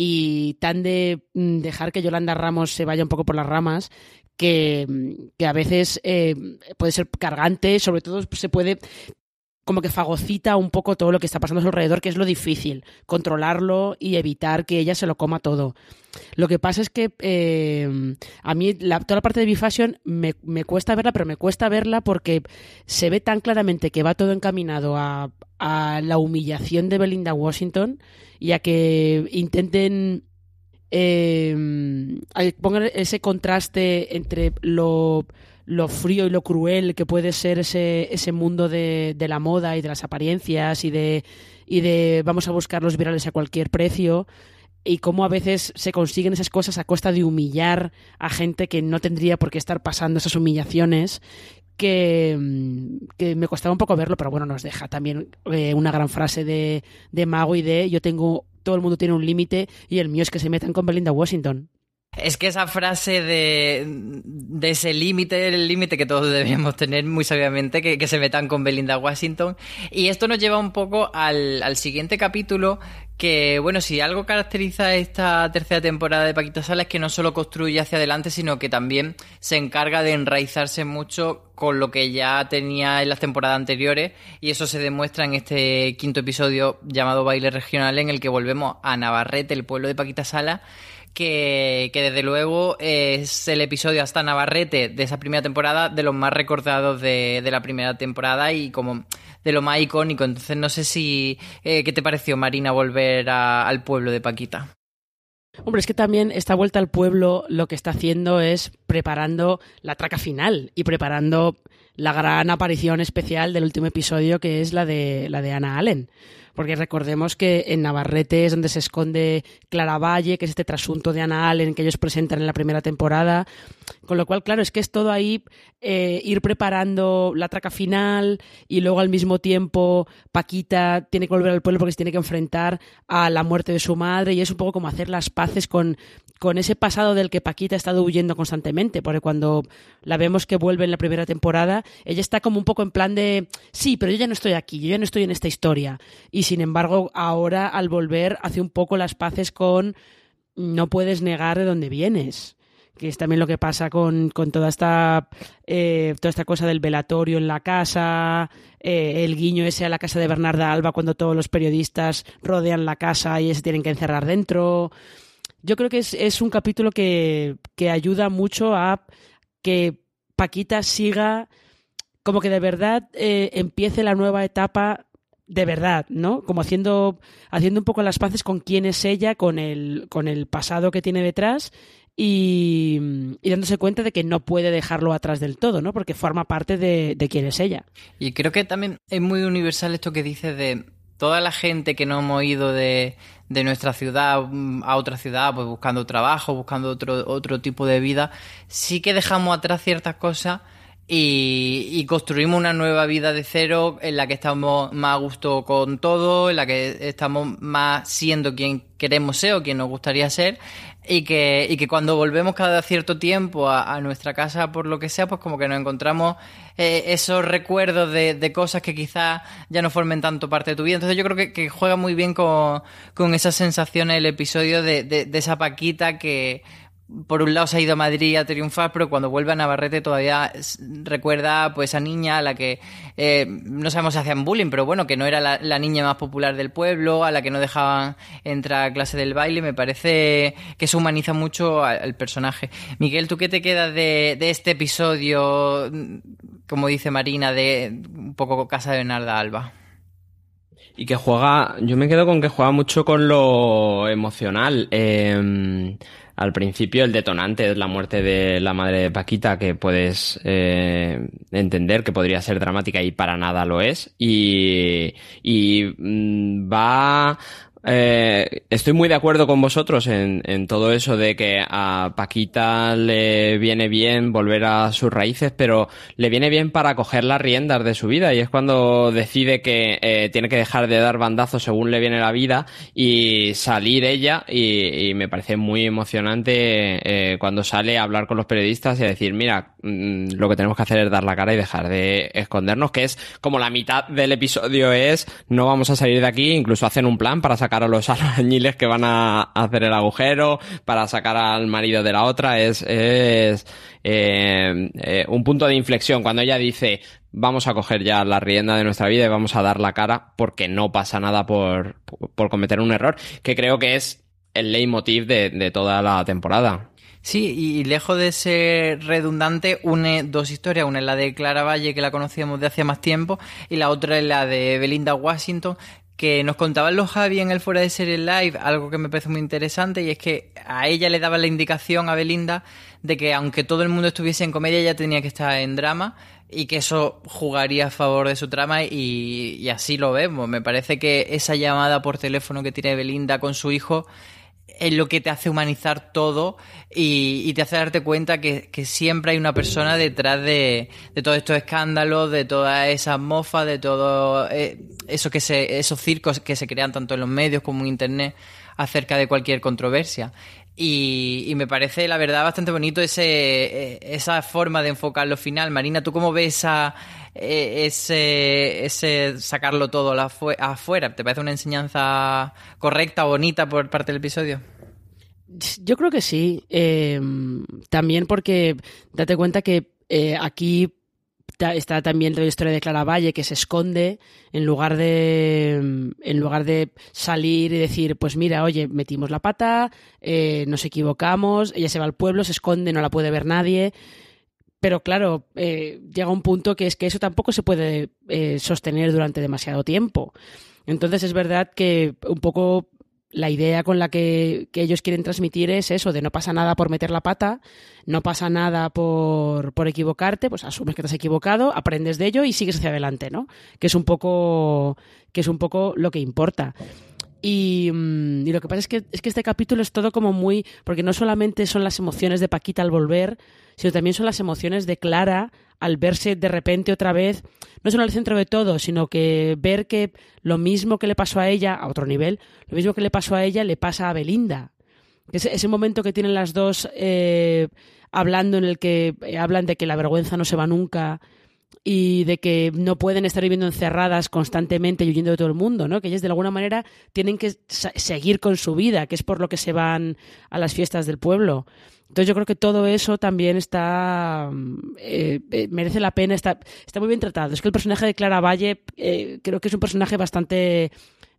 Y tan de mm, dejar que Yolanda Ramos se vaya un poco por las ramas que, mm, que a veces eh, puede ser cargante, sobre todo se puede como que fagocita un poco todo lo que está pasando a su alrededor, que es lo difícil, controlarlo y evitar que ella se lo coma todo. Lo que pasa es que eh, a mí la- toda la parte de B-Fashion me, me cuesta verla, pero me cuesta verla porque se ve tan claramente que va todo encaminado a, a la humillación de Belinda Washington y a que intenten que pongan ese contraste entre lo, lo frío y lo cruel que puede ser ese, ese mundo de, de la moda y de las apariencias y de, y de vamos a buscar los virales a cualquier precio y cómo a veces se consiguen esas cosas a costa de humillar a gente que no tendría por qué estar pasando esas humillaciones que, mm, que me costaba un poco verlo, pero bueno, nos deja también eh, una gran frase de, de Mago y de yo tengo, todo el mundo tiene un límite y el mío es que se metan con Belinda Washington. Es que esa frase de, de ese límite, el límite que todos deberíamos tener muy sabiamente, que, se metan con Belinda Washington. Y esto nos lleva un poco al, al, siguiente capítulo, que bueno, si algo caracteriza esta tercera temporada de Paquita Sala es que no solo construye hacia adelante, sino que también se encarga de enraizarse mucho con lo que ya tenía en las temporadas anteriores. Y eso se demuestra en este quinto episodio llamado Baile Regional, en el que volvemos a Navarrete, el pueblo de Paquita Sala que, desde luego es el episodio hasta Navarrete de esa primera temporada de los más recordados de, la primera temporada y como de lo más icónico. Entonces no sé si... Eh, ¿Qué te pareció, Marina, volver al pueblo de Paquita? Hombre, es que también esta vuelta al pueblo lo que está haciendo es preparando la traca final y preparando la gran aparición especial del último episodio que es la de la de Ana Allen porque recordemos que en Navarrete es donde se esconde Clara Valle, que es este trasunto de Ana Allen que ellos presentan en la primera temporada. Con lo cual, claro, es que es todo ahí eh, ir preparando la traca final y luego al mismo tiempo Paquita tiene que volver al pueblo porque se tiene que enfrentar a la muerte de su madre y es un poco como hacer las paces con, con ese pasado del que Paquita ha estado huyendo constantemente, porque cuando la vemos que vuelve en la primera temporada, ella está como un poco en plan de, sí, pero yo ya no estoy aquí, yo ya no estoy en esta historia. Y sin embargo, ahora al volver hace un poco las paces con no puedes negar de dónde vienes que es también lo que pasa con, con toda esta eh, toda esta cosa del velatorio en la casa, eh, el guiño ese a la casa de Bernarda Alba cuando todos los periodistas rodean la casa y se tienen que encerrar dentro. Yo creo que es, un capítulo que, que ayuda mucho a que Paquita siga como que de verdad eh, empiece la nueva etapa de verdad, ¿no? Como haciendo, haciendo un poco las paces con quién es ella, con el, con el pasado que tiene detrás y, y, dándose cuenta de que no puede dejarlo atrás del todo, ¿no? Porque forma parte de, de quién es ella. Y creo que también es muy universal esto que dice de toda la gente que no hemos ido de, de nuestra ciudad a otra ciudad, pues buscando trabajo, buscando otro, otro tipo de vida, sí que dejamos atrás ciertas cosas y, y, construimos una nueva vida de cero en la que estamos más a gusto con todo, en la que estamos más siendo quien queremos ser o quien nos gustaría ser y que, y que cuando volvemos cada cierto tiempo a, a nuestra casa por lo que sea, pues como que nos encontramos eh, esos recuerdos de, de, cosas que quizás ya no formen tanto parte de tu vida. Entonces yo creo que, que juega muy bien con, con esas sensaciones el episodio de, de, de esa Paquita que por un lado se ha ido a Madrid a triunfar, pero cuando vuelve a Navarrete todavía recuerda pues a niña a la que eh, no sabemos si hacían bullying, pero bueno, que no era la, niña más popular del pueblo, a la que no dejaban entrar a clase del baile. Me parece que se humaniza mucho al, personaje. Miguel, ¿tú qué te quedas de, de, este episodio, como dice Marina, de un poco Casa de Bernarda Alba? Y que juega, yo me quedo con que juega mucho con lo emocional. Eh, al principio el detonante es la muerte de la madre de Paquita, que puedes eh, entender que podría ser dramática y para nada lo es. Y, y mm, va eh, estoy muy de acuerdo con vosotros en, todo eso de que a Paquita le viene bien volver a sus raíces, pero le viene bien para coger las riendas de su vida. Y es cuando decide que eh, tiene que dejar de dar bandazos según le viene la vida y salir ella. Y, me parece muy emocionante eh, cuando sale a hablar con los periodistas y a decir, mira, mmm, lo que tenemos que hacer es dar la cara y dejar de escondernos, que es como la mitad del episodio es, no vamos a salir de aquí, incluso hacen un plan para sacar a los [laughs] albañiles que van a hacer el agujero, para sacar al marido de la otra, es, es eh, eh, un punto de inflexión cuando ella dice vamos a coger ya la rienda de nuestra vida y vamos a dar la cara porque no pasa nada por, por cometer un error, que creo que es el leitmotiv de, de toda la temporada. Sí, y lejos de ser redundante, une dos historias. Una es la de Clara Valle, que la conocíamos de hace más tiempo, y la otra es la de Belinda Washington, que nos contaban los Javi en el fuera de serie live, algo que me parece muy interesante, y es que a ella le daba la indicación a Belinda de que aunque todo el mundo estuviese en comedia, ella tenía que estar en drama y que eso jugaría a favor de su trama y, y así lo vemos. Me parece que esa llamada por teléfono que tiene Belinda con su hijo es lo que te hace humanizar todo y, y te hace darte cuenta que, siempre hay una persona detrás de, de todos estos escándalos, de todas esas mofas, de todo eh, eso que se, esos circos que se crean tanto en los medios como en internet acerca de cualquier controversia. Y, me parece, la verdad, bastante bonito ese, eh, esa forma de enfocarlo final. Marina, ¿tú cómo ves a, eh, ese, ese sacarlo todo afuera? ¿Te parece una enseñanza correcta, bonita por parte del episodio? Yo creo que sí. Eh, también porque date cuenta que eh, aquí está también la historia de Clara Valle que se esconde en lugar de en lugar de salir y decir pues mira oye metimos la pata eh, nos equivocamos ella se va al pueblo se esconde no la puede ver nadie pero claro eh, llega un punto que es que eso tampoco se puede eh, sostener durante demasiado tiempo entonces es verdad que un poco la idea con la que, que, ellos quieren transmitir es eso, de no pasa nada por meter la pata, no pasa nada por, por equivocarte, pues asumes que te has equivocado, aprendes de ello y sigues hacia adelante, ¿no? Que es un poco, que es un poco lo que importa. Y, y, lo que pasa es que, es que este capítulo es todo como muy. Porque no solamente son las emociones de Paquita al volver, sino también son las emociones de Clara al verse de repente otra vez, no solo al centro de todo, sino que ver que lo mismo que le pasó a ella, a otro nivel, lo mismo que le pasó a ella, le pasa a Belinda. Ese, ese momento que tienen las dos eh, hablando en el que eh, hablan de que la vergüenza no se va nunca y de que no pueden estar viviendo encerradas constantemente y huyendo de todo el mundo, ¿no? Que ellas de alguna manera tienen que seguir con su vida, que es por lo que se van a las fiestas del pueblo. Entonces yo creo que todo eso también está eh, eh, merece la pena, está, está muy bien tratado. Es que el personaje de Clara Valle eh, creo que es un personaje bastante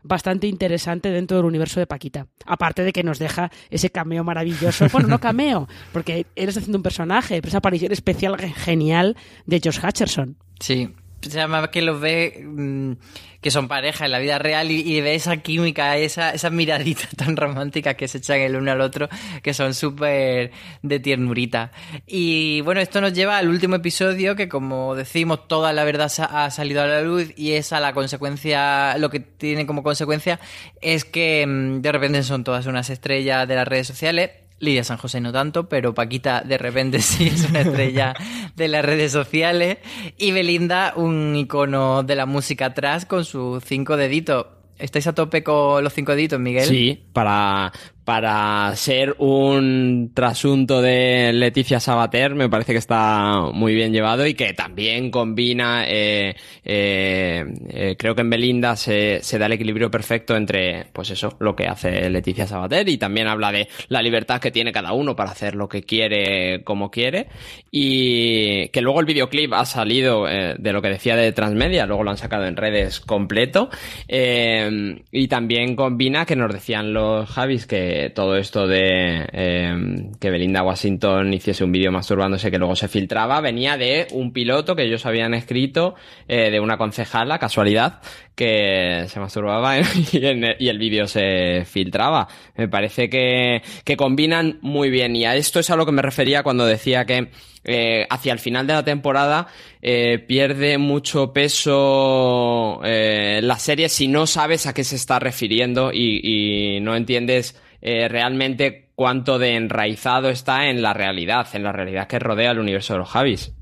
bastante interesante dentro del universo de Paquita. Aparte de que nos deja ese cameo maravilloso. Bueno, no cameo, porque él está haciendo un personaje, pero esa aparición especial genial de Josh Hutcherson. Sí, se llama que los ve mmm, que son pareja en la vida real y, ve esa química, esa, esa miradita [laughs] tan romántica que se echan el uno al otro, que son súper de tiernurita. Y bueno, esto nos lleva al último episodio que como decimos, toda la verdad ha salido a la luz y esa la consecuencia, lo que tiene como consecuencia es que mmm, de repente son todas unas estrellas de las redes sociales Lidia San José no tanto, pero Paquita de repente [laughs] sí es una estrella de las redes sociales. Y Belinda, un icono de la música atrás con sus cinco deditos. ¿Estáis a tope con los cinco deditos, Miguel? Sí, para, para ser un trasunto de Leticia Sabater me parece que está muy bien llevado y que también combina, eh, eh, eh, creo que en Belinda se, da el equilibrio perfecto entre, pues eso, lo que hace Leticia Sabater y también habla de la libertad que tiene cada uno para hacer lo que quiere, como quiere. Y que luego el videoclip ha salido eh, de lo que decía de Transmedia, luego lo han sacado en redes completo eh, y también combina que nos decían los Javis que todo esto de eh, que Belinda Washington hiciese un vídeo masturbándose que luego se filtraba venía de un piloto que ellos habían escrito eh, de una concejala, casualidad, que se masturbaba [laughs] y, el, vídeo se filtraba. Me parece que, combinan muy bien y a esto es a lo que me refería cuando decía que eh, hacia el final de la temporada eh, pierde mucho peso eh, la serie si no sabes a qué se está refiriendo y no entiendes eh, realmente cuánto de enraizado está en la realidad, en la realidad que rodea el universo de los Javis.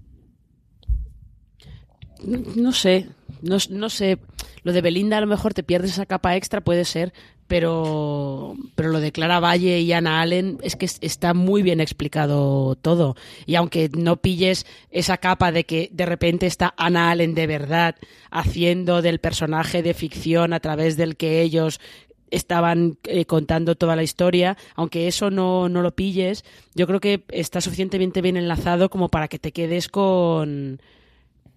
No, sé, no, no, sé. Lo de Belinda a lo mejor te pierdes esa capa extra, puede ser, pero, pero lo de Clara Valle y Ana Allen es que está muy bien explicado todo. Y aunque no pilles esa capa de que de repente está Ana Allen de verdad haciendo del personaje de ficción a través del que ellos estaban eh, contando toda la historia, aunque eso no, no, lo pilles, yo creo que está suficientemente bien enlazado como para que te quedes con,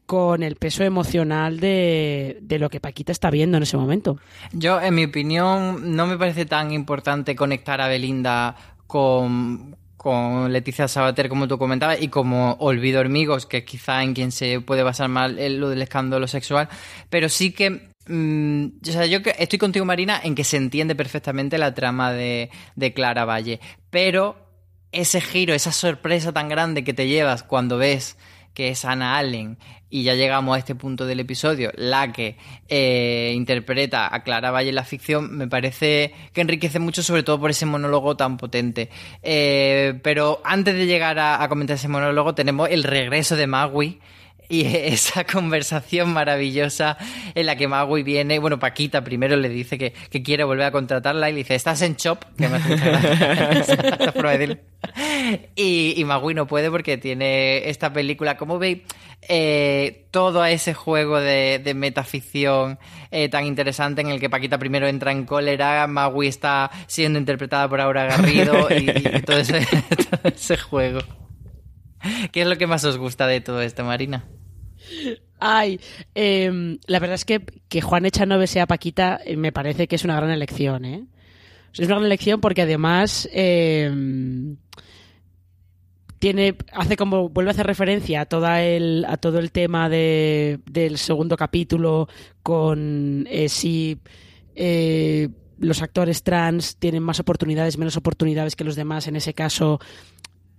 con el peso emocional de, de lo que Paquita está viendo en ese momento. Yo, en mi opinión, no me parece tan importante conectar a Belinda con, con Leticia Sabater, como tú comentabas, y como Olvido Hormigos, que quizá en quien se puede basar mal lo del escándalo sexual, pero sí que mm, yo estoy contigo, Marina, en que se entiende perfectamente la trama de, de Clara Valle. Pero ese giro, esa sorpresa tan grande que te llevas cuando ves que es Anna Allen, y ya llegamos a este punto del episodio, la que eh, interpreta a Clara Valle en la ficción, me parece que enriquece mucho, sobre todo por ese monólogo tan potente. Eh, pero antes de llegar a, a comentar ese monólogo, tenemos el regreso de Magui. Y [laughs] esa conversación maravillosa en la que Magui viene, bueno, Paquita primero le dice que, que quiere volver a contratarla y le dice, ¿estás en Chop? Que me hace. [laughs] Y, y Magui no puede porque tiene esta película, como veis, eh, todo ese juego de, metaficción eh, tan interesante en el que Paquita primero entra en cólera, Magui está siendo interpretada por Aura Garrido y, y todo, ese, [laughs] todo ese juego. ¿Qué es lo que más os gusta de todo esto, Marina? Ay, em, la verdad es que que Juan Echanove sea Paquita eh, me parece que es una gran elección, ¿eh? Es una gran elección porque además em, tiene hace como vuelve a hacer referencia a toda el a todo el tema de, del segundo capítulo con eh, si eh, los actores trans tienen más oportunidades menos oportunidades que los demás en ese caso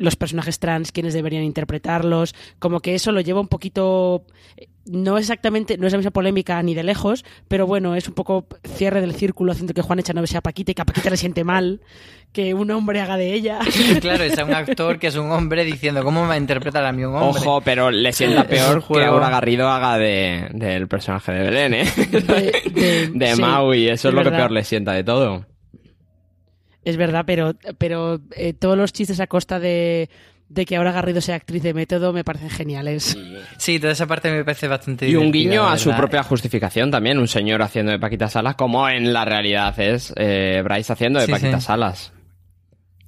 los personajes trans, quiénes deberían interpretarlos, como que eso lo lleva un poquito, no exactamente, no es la misma polémica ni de lejos, pero bueno, es un poco cierre del círculo haciendo que Juan Echanove sea Paquita y que a Paquita le siente mal que un hombre haga de ella. [laughs] Claro, es un actor que es un hombre diciendo, ¿cómo me va a interpretar a mí un hombre? Ojo, pero le sienta peor que. Aura Garrido haga de, del personaje de Belén, ¿eh? De, de- [laughs] De sí, Maui, eso es, lo que peor le sienta de todo. Es verdad, pero, pero eh, todos los chistes a costa de, de que ahora Garrido sea actriz de método me parecen geniales. Sí, toda esa parte me parece bastante Y un guiño a su propia justificación también, un señor haciendo de Paquita Salas, como en la realidad es eh, Bryce haciendo de Sí, Paquita sí. Salas.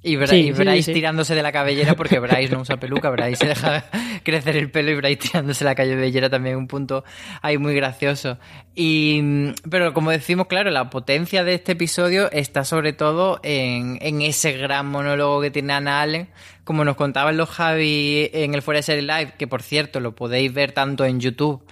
Y, Bra- Sí, y sí, Bryce sí. tirándose de la cabellera porque Bryce no usa peluca, Bryce se deja [laughs] crecer el pelo y Bryce tirándose la cabellera también un punto ahí muy gracioso. Y mm, pero como decimos, claro, la potencia de este episodio está sobre todo en, en ese gran monólogo que tiene Ana Allen, como nos contaban los Javi en el Fuera de Serie Live, que por cierto lo podéis ver tanto en YouTube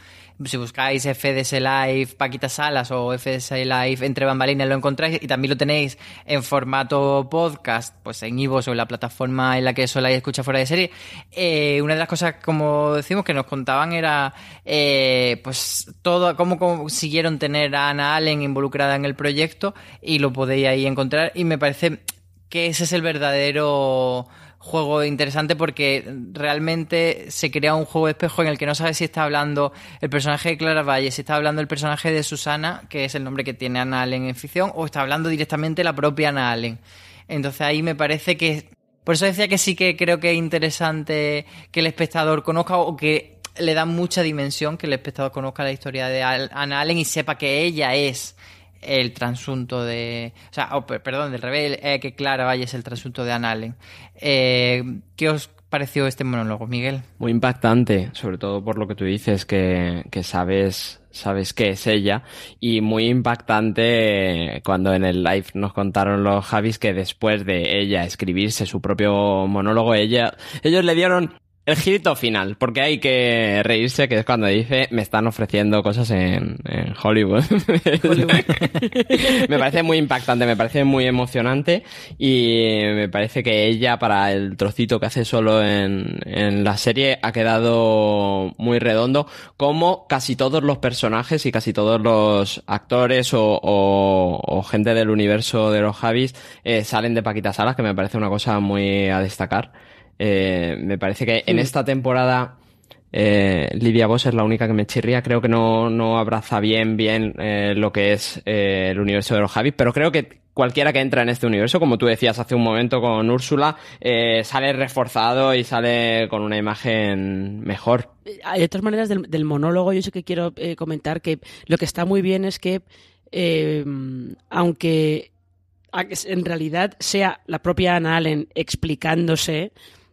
si buscáis FDS Live Paquita Salas o FDS Live Entre Bambalinas lo encontráis y también lo tenéis en formato podcast, pues en Ivo o en la plataforma en la que soláis escuchar fuera de serie. Eh, una de las cosas, como decimos, que nos contaban era eh, pues todo, cómo consiguieron tener a Ana Allen involucrada en el proyecto y lo podéis ahí encontrar y me parece que ese es el verdadero juego interesante porque realmente se crea un juego de espejo en el que no sabes si está hablando el personaje de Clara Valle, si está hablando el personaje de Susana, que es el nombre que tiene Ana Allen en ficción, o está hablando directamente la propia Ana Allen. Entonces ahí me parece que... Por eso decía que sí que creo que es interesante que el espectador conozca o que le da mucha dimensión que el espectador conozca la historia de Ana Allen y sepa que ella es el transunto de. O sea, oh, per- perdón, del revés, eh, que Clara Valle es el transunto de Ann Allen. Eh, ¿Qué os pareció este monólogo, Miguel? Muy impactante, sobre todo por lo que tú dices, que, que sabes, sabes que es ella. Y muy impactante cuando en el live nos contaron los Javis que después de ella escribirse su propio monólogo, ella, ellos le dieron el girito final, porque hay que reírse, que es cuando dice, me están ofreciendo cosas en, en Hollywood. [laughs] [laughs] me parece muy impactante, me parece muy emocionante y me parece que ella para el trocito que hace solo en, en la serie ha quedado muy redondo, como casi todos los personajes y casi todos los actores o, o- o gente del universo de los Javis eh, salen de Paquita Salas, que me parece una cosa muy a destacar. Eh, me parece que en esta temporada eh, Livia Boss es la única que me chirría. Creo que no, no abraza bien, bien eh, lo que es eh, el universo de los Javis, pero creo que cualquiera que entra en este universo, como tú decías hace un momento con Úrsula, sale reforzado y sale con una imagen mejor. Hay de todas maneras del, del monólogo, yo sí que quiero comentar que lo que está muy bien es que, aunque en realidad sea la propia Anna Allen explicándose,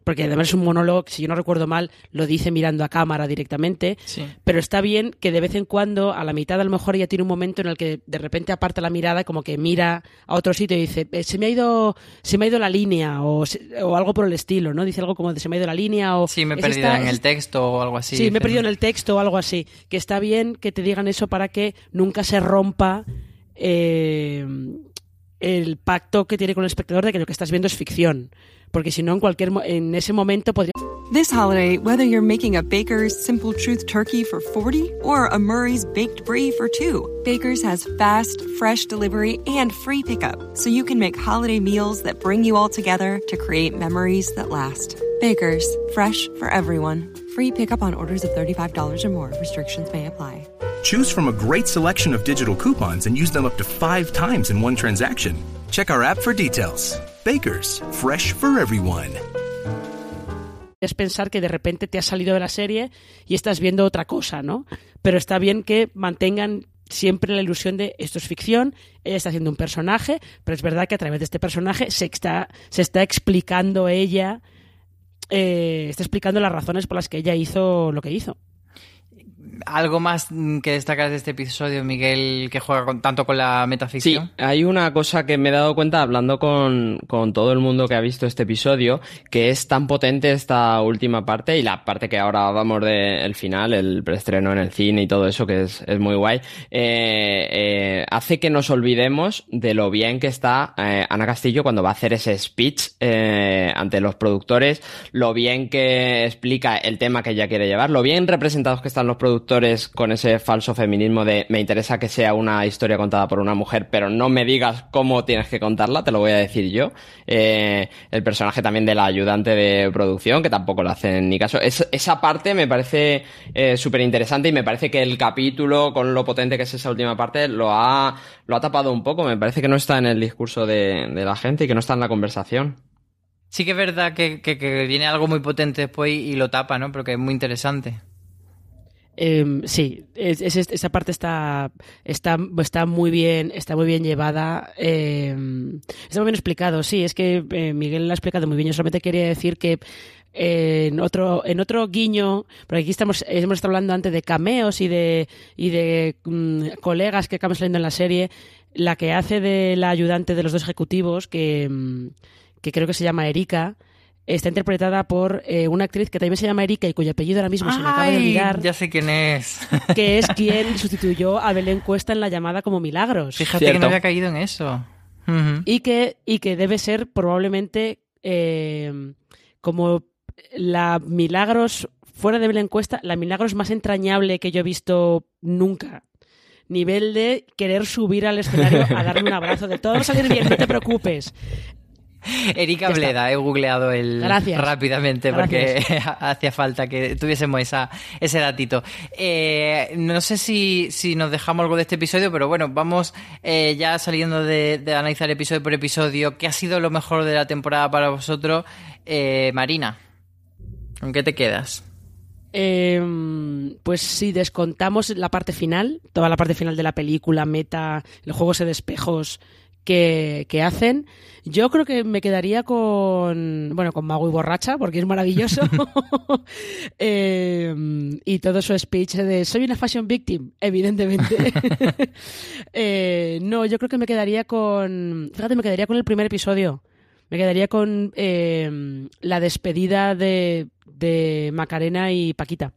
porque además es un monólogo, si yo no recuerdo mal, lo dice mirando a cámara directamente, Sí. pero está bien que de vez en cuando, a la mitad a lo mejor ella tiene un momento en el que de repente aparta la mirada, como que mira a otro sitio y dice, "Eh, se me ha ido, se me ha ido la línea, o, o algo por el estilo, ¿no? Dice algo como de se me ha ido la línea, o Sí, me he "Es perdido esta- en el texto o algo así. Sí, me he perdido en el texto o algo así. Que está bien que te digan eso para que nunca se rompa eh, el pacto que tiene con el espectador de que lo que estás viendo es ficción. Porque si no, en cualquier en ese momento podría This holiday, whether you're making a Baker's Simple Truth turkey for 40 or a Murray's baked brie for 2, Baker's has fast, fresh delivery and free pickup, so you can make holiday meals that bring you all together to create memories that last. Baker's, fresh for everyone. Free pickup on orders of $35 or more. Restrictions may apply. Choose from a great selection of digital coupons and use them up to five times in one transaction. Check our app for details. Bakers, fresh for everyone. es pensar que de repente te has salido de la serie y estás viendo otra cosa, ¿no? Pero está bien que mantengan siempre la ilusión de esto es ficción, ella está haciendo un personaje, pero es verdad que a través de este personaje se está, explicando ella, eh, está explicando las razones por las que ella hizo lo que hizo. ¿Algo más mm, que destacar de este episodio, Miguel, que juega tanto con la Sí, metaficción? hay una cosa que me he dado cuenta hablando con, con todo el mundo que ha visto este episodio, que es tan potente esta última parte y la parte que ahora vamos del final, el preestreno en el cine y todo eso, que es, es muy guay, eh, eh, hace que nos olvidemos de lo bien que está eh, Ana Castillo cuando va a hacer ese speech ante los productores, lo bien que explica el tema que ella quiere llevar, lo bien representados que están los productores con ese falso feminismo de me interesa que sea una historia contada por una mujer, pero no me digas cómo tienes que contarla, te lo voy a decir yo. Eh, el personaje también de la ayudante de producción, que tampoco le hacen ni caso. Es- esa parte me parece súper interesante y me parece que el capítulo, con lo potente que es esa última parte, lo ha, lo ha tapado un poco. Me parece que no está en el discurso de, la gente y que no está en la conversación. Sí que es verdad que- que viene algo muy potente después y lo tapa, ¿no? Pero que es muy interesante. Eh, sí, es- es- es- esa parte está, está, está muy bien, está muy bien llevada, eh, está muy bien explicado. Sí, es que eh, Miguel lo ha explicado muy bien. Yo solamente quería decir que en otro, en otro guiño, porque aquí estamos, hemos estado hablando antes de cameos y de, y de mm, colegas que acaban saliendo en la serie, la que hace de la ayudante de los dos ejecutivos, que, mm, que creo que se llama Erika. Está interpretada por eh, una actriz que también se llama Erika y cuyo apellido ahora mismo se me acaba de olvidar Ya sé quién es. [laughs] que es quien sustituyó a Belén Cuesta en la llamada como Milagros. Fíjate que no había caído en eso. Y que, y que debe ser probablemente eh, como la Milagros, fuera de Belén Cuesta, la Milagros más entrañable que yo he visto nunca. Nivel de querer subir al escenario a darle un abrazo de todo va a salir bien, no te preocupes. [laughs] Erika. Bleda, he googleado el Gracias. rápidamente porque [laughs] hacía falta que tuviésemos esa, ese datito. Eh, no sé si, si nos dejamos algo de este episodio, pero bueno, vamos eh, ya saliendo de, de analizar episodio por episodio. ¿Qué ha sido lo mejor de la temporada para vosotros? Eh, Marina, ¿con qué te quedas? Eh, pues si descontamos la parte final, toda la parte final de la película, meta, el juego de espejos que, que hacen, yo creo que me quedaría con, bueno, con Mago y Borracha, porque es maravilloso. [laughs] [laughs] Eh, y todo su speech de soy una fashion victim, evidentemente. [laughs] Eh, no, yo creo que me quedaría con, fíjate, me quedaría con el primer episodio. Me quedaría con eh, la despedida de, de Macarena y Paquita.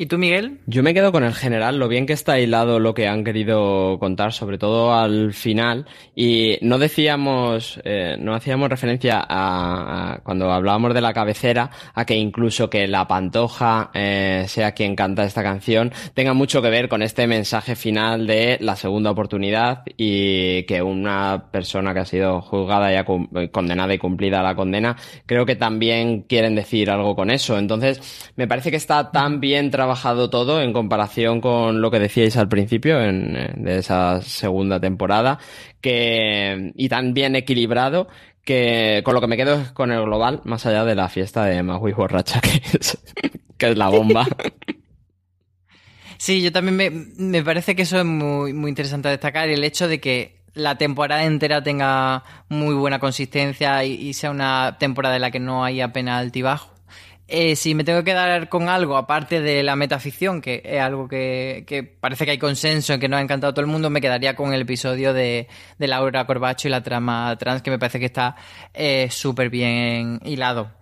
¿Y tú, Miguel? Yo me quedo con el general, lo bien que está hilado lo que han querido contar, sobre todo al final. Y no decíamos, eh, no hacíamos referencia a, cuando hablábamos de la cabecera, a que incluso que la pantoja eh, sea quien canta esta canción, tenga mucho que ver con este mensaje final de la segunda oportunidad y que una persona que ha sido juzgada y condenada y cumplida la condena, creo que también quieren decir algo con eso. Entonces, me parece que está tan bien trabajado todo en comparación con lo que decíais al principio en, eh, de esa segunda temporada, que, y tan bien equilibrado que con lo que me quedo es con el global, más allá de la fiesta de Magui Borracha, [laughs] que es, la bomba. Sí, yo también me, me parece que eso es muy, muy interesante destacar, el hecho de que la temporada entera tenga muy buena consistencia y, sea una temporada en la que no hay apenas altibajo. Eh, si me tengo que quedar con algo, aparte de la metaficción, que es algo que, que parece que hay consenso en que nos ha encantado a todo el mundo, me quedaría con el episodio de, de Laura Corbacho y la trama trans, que me parece que está eh, súper bien hilado.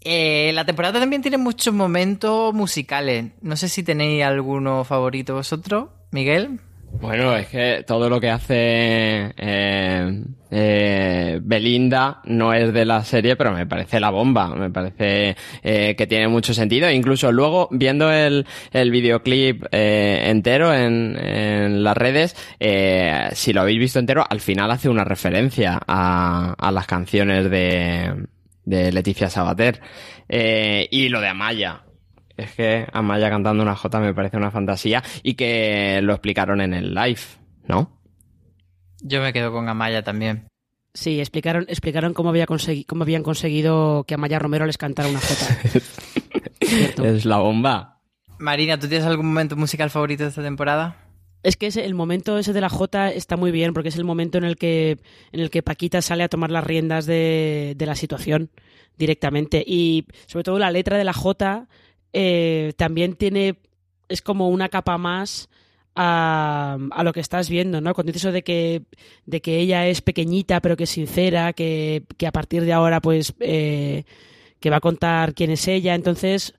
Eh, la temporada también tiene muchos momentos musicales. No sé si tenéis alguno favorito vosotros, Miguel. Bueno, es que todo lo que hace eh, eh, Belinda no es de la serie, pero me parece la bomba. Me parece eh, que tiene mucho sentido. Incluso luego, viendo el, el videoclip eh, entero en, en las redes, eh, si lo habéis visto entero, al final hace una referencia a, a las canciones de, de Leticia Sabater. Eh, y lo de Amaya. Es que Amaya cantando una J me parece una fantasía y que lo explicaron en el live, ¿no? Yo me quedo con Amaya también. Sí, explicaron, explicaron cómo, había consegui- cómo habían conseguido que Amaya Romero les cantara una jota. [laughs] Es la bomba. Marina, ¿tú tienes algún momento musical favorito de esta temporada? Es que ese- el momento ese de la J está muy bien porque es el momento en el que en el que Paquita sale a tomar las riendas de, de la situación directamente y sobre todo la letra de la J eh, también tiene es como una capa más a, a lo que estás viendo, ¿no? Cuando dices eso de que de que ella es pequeñita pero que es sincera, que, que a partir de ahora pues eh, que va a contar quién es ella, entonces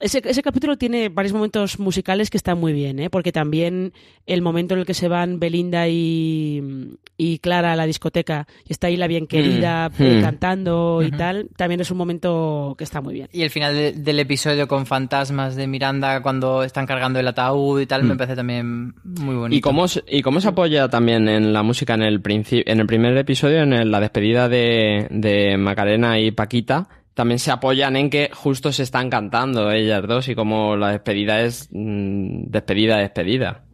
ese, ese capítulo tiene varios momentos musicales que están muy bien, ¿eh? porque también el momento en el que se van Belinda y, y Clara a la discoteca y está ahí la bien querida Mm, eh, mm. cantando y tal, también es un momento que está muy bien. Y el final de- del episodio con fantasmas de Miranda cuando están cargando el ataúd y tal, me parece también muy bonito. ¿Y cómo, se- ¿Y cómo se apoya también en la música en el principio, en el primer episodio, en el- la despedida de, de Macarena y Paquita? También se apoyan en que justo se están cantando ellas dos y como la despedida es mm, despedida, despedida.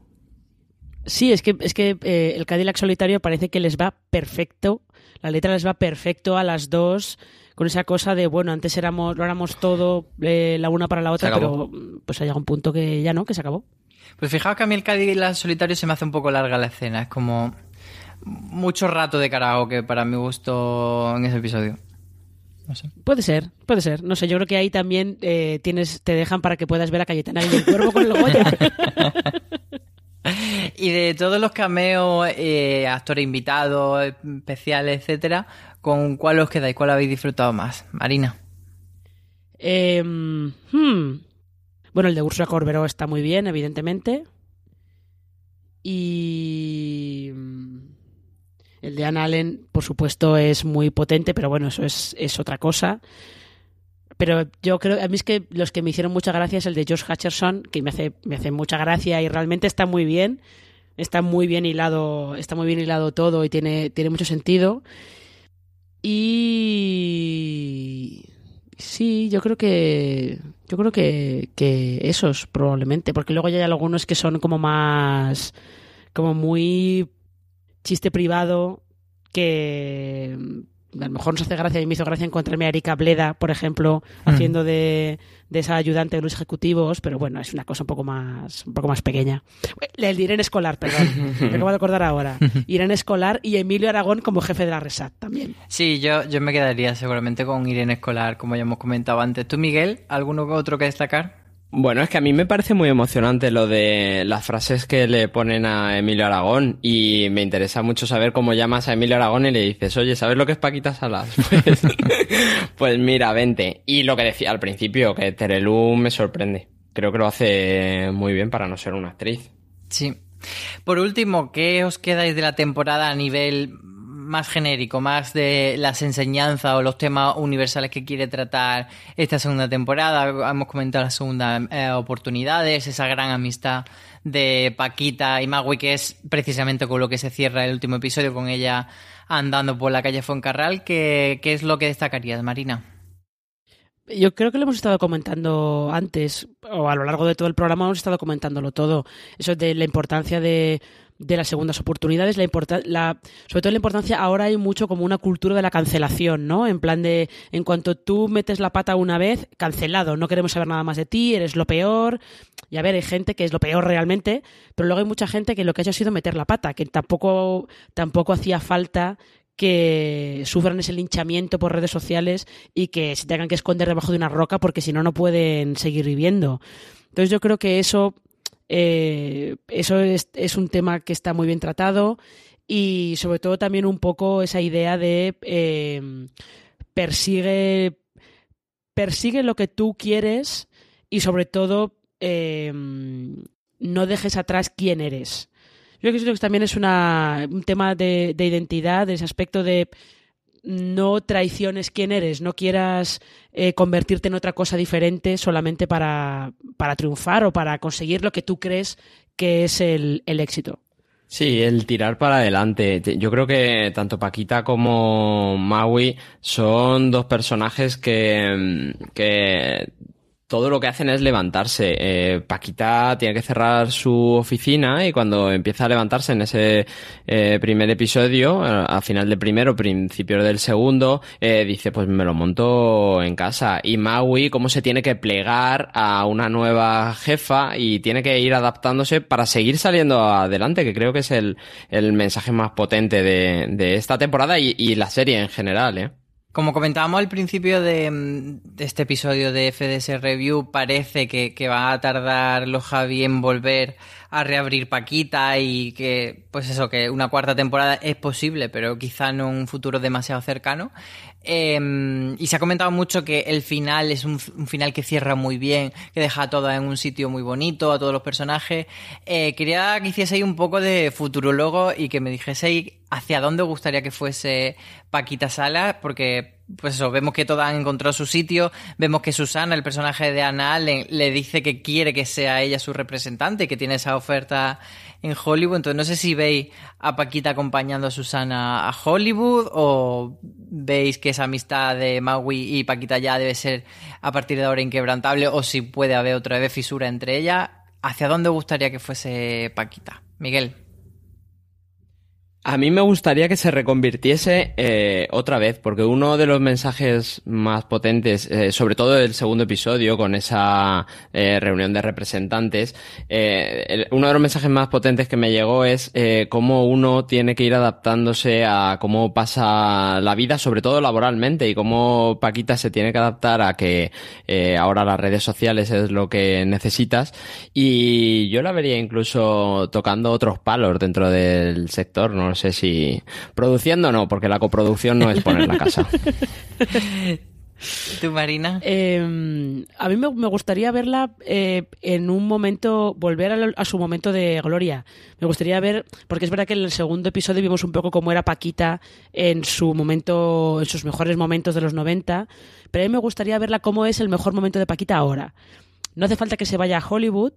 Sí, es que, es que eh, el Cadillac solitario parece que les va perfecto, la letra les va perfecto a las dos, con esa cosa de, bueno, antes éramos, lo éramos todo eh, la una para la otra, pero pues ha llegado un punto que ya no, que se acabó. Pues fijaos que a mí el Cadillac solitario se me hace un poco larga la escena. Es como mucho rato de karaoke para mi gusto en ese episodio. No sé. Puede ser, puede ser. No sé, yo creo que ahí también eh, tienes, te dejan para que puedas ver a Cayetana y el cuervo con el Goya. [laughs] Y de todos los cameos, eh, actores invitados, especiales, etcétera, ¿con cuál os quedáis? ¿Cuál habéis disfrutado más? Marina. Eh, hmm. Bueno, el de Ursula Corberó está muy bien, evidentemente. Y el de Anna Allen, por supuesto, es muy potente, pero bueno, eso es, es otra cosa. Pero yo creo, a mí es que los que me hicieron mucha gracia es el de Josh Hutcherson, que me hace, me hace mucha gracia y realmente está muy bien. Está muy bien hilado, está muy bien hilado todo y tiene, tiene mucho sentido. Y sí, yo creo que yo creo que, que esos probablemente, porque luego ya hay algunos que son como más como muy chiste privado que mm, a lo mejor nos hace gracia y me hizo gracia encontrarme a Erika Bleda, por ejemplo, haciendo de, de esa ayudante de los ejecutivos, pero bueno, es una cosa un poco más un poco más pequeña. El de Irene Escolar, perdón, [laughs] me acabo de acordar ahora. Irene Escolar y Emilio Aragón como jefe de la Resat también. Sí, yo, yo me quedaría seguramente con Irene Escolar, como ya hemos comentado antes. ¿Tú, Miguel, alguno otro que destacar? Bueno, es que a mí me parece muy emocionante lo de las frases que le ponen a Emilio Aragón y me interesa mucho saber cómo llamas a Emilio Aragón y le dices, oye, ¿sabes lo que es Paquita Salas? [laughs] Pues, pues mira, vente. Y lo que decía al principio, que Terelu me sorprende. Creo que lo hace muy bien para no ser una actriz. Sí. Por último, ¿qué os quedáis de la temporada a nivel más genérico, más de las enseñanzas o los temas universales que quiere tratar esta segunda temporada? Hemos comentado las segundas eh, oportunidades, esa gran amistad de Paquita y Magui, que es precisamente con lo que se cierra el último episodio, con ella andando por la calle Fuencarral. ¿Qué, qué es lo que destacarías, Marina? Yo creo que lo hemos estado comentando antes, o a lo largo de todo el programa hemos estado comentándolo todo. Eso de la importancia de, de las segundas oportunidades, la, la sobre todo la importancia, ahora hay mucho como una cultura de la cancelación, ¿no? En plan de, en cuanto tú metes la pata una vez, cancelado, no queremos saber nada más de ti, eres lo peor. Y a ver, hay gente que es lo peor realmente, pero luego hay mucha gente que lo que ha sido meter la pata, que tampoco, tampoco hacía falta que sufran ese linchamiento por redes sociales y que se tengan que esconder debajo de una roca porque si no, no pueden seguir viviendo. Entonces yo creo que eso, eh, eso es, es un tema que está muy bien tratado y sobre todo también un poco esa idea de eh, persigue, persigue lo que tú quieres y sobre todo eh, no dejes atrás quién eres. Yo creo que eso también es una, un tema de, de identidad, de ese aspecto de no traiciones quién eres, no quieras eh, convertirte en otra cosa diferente solamente para, para triunfar o para conseguir lo que tú crees que es el, el éxito. Sí, el tirar para adelante. Te- Yo creo que tanto Paquita como Maui son dos personajes que, mm, que todo lo que hacen es levantarse. Eh, Paquita tiene que cerrar su oficina y cuando empieza a levantarse en ese eh, primer episodio, eh, al final del primero, principio del segundo, eh, dice pues me lo monto en casa. Y Maui cómo se tiene que plegar a una nueva jefa y tiene que ir adaptándose para seguir saliendo adelante, que creo que es el, el mensaje más potente de, de esta temporada y, y la serie en general, ¿eh? Como comentábamos al principio de, mm, este episodio de FDS Review, parece que, va a tardar los Javi en volver a reabrir Paquita y que, pues eso, que una cuarta temporada es posible, pero quizá no un futuro demasiado cercano. Eh, y se ha comentado mucho que el final es un, final que cierra muy bien, que deja todo en un sitio muy bonito, a todos los personajes. Eh, quería que hicieseis un poco de futurologo y que me dijeseis hacia dónde gustaría que fuese Paquita Salas, porque pues eso, vemos que todas han encontrado su sitio, vemos que Susana, el personaje de Ana Allen, le dice que quiere que sea ella su representante, que tiene esa oferta en Hollywood, entonces no sé si veis a Paquita acompañando a Susana a Hollywood o veis que esa amistad de Maui y Paquita ya debe ser a partir de ahora inquebrantable o si puede haber otra vez fisura entre ellas, ¿hacia dónde gustaría que fuese Paquita? Miguel. A mí me gustaría que se reconvirtiese eh, otra vez, porque uno de los mensajes más potentes, eh, sobre todo del segundo episodio, con esa eh, reunión de representantes, eh, el- uno de los mensajes más potentes que me llegó es cómo uno tiene que ir adaptándose a cómo pasa la vida, sobre todo laboralmente, y cómo Paquita se tiene que adaptar a que ahora las redes sociales es lo que necesitas. Y yo la vería incluso tocando otros palos dentro del sector, no sé si produciendo o no, porque la coproducción no es poner la casa. [laughs] ¿Tú, Marina? Eh, a mí me, me gustaría verla eh, en un momento, volver a, a su momento de gloria. Me gustaría ver, porque es verdad que en el segundo episodio vimos un poco cómo era Paquita en su momento, en sus mejores momentos de los 90, pero a mí me gustaría verla cómo es el mejor momento de Paquita ahora. No hace falta que se vaya a Hollywood,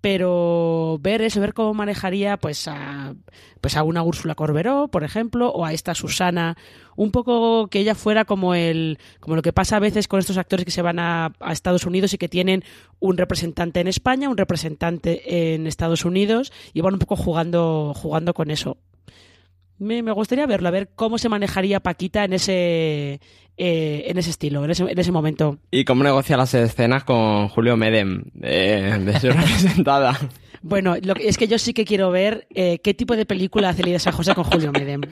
pero ver eso, ver cómo manejaría pues a, pues a una Úrsula Corberó, por ejemplo, o a esta Susana, un poco que ella fuera como el como lo que pasa a veces con estos actores que se van a, a Estados Unidos y que tienen un representante en España, un representante en Estados Unidos y van un poco jugando jugando con eso. Me, me gustaría verlo, a ver cómo se manejaría Paquita en ese eh, en ese estilo, en ese, en ese momento. Y cómo negocia las escenas con Julio Medem, de, de su [laughs] representada. Bueno, lo que- es que yo sí que quiero ver eh, qué tipo de película hace Lidia San José con Julio Medem.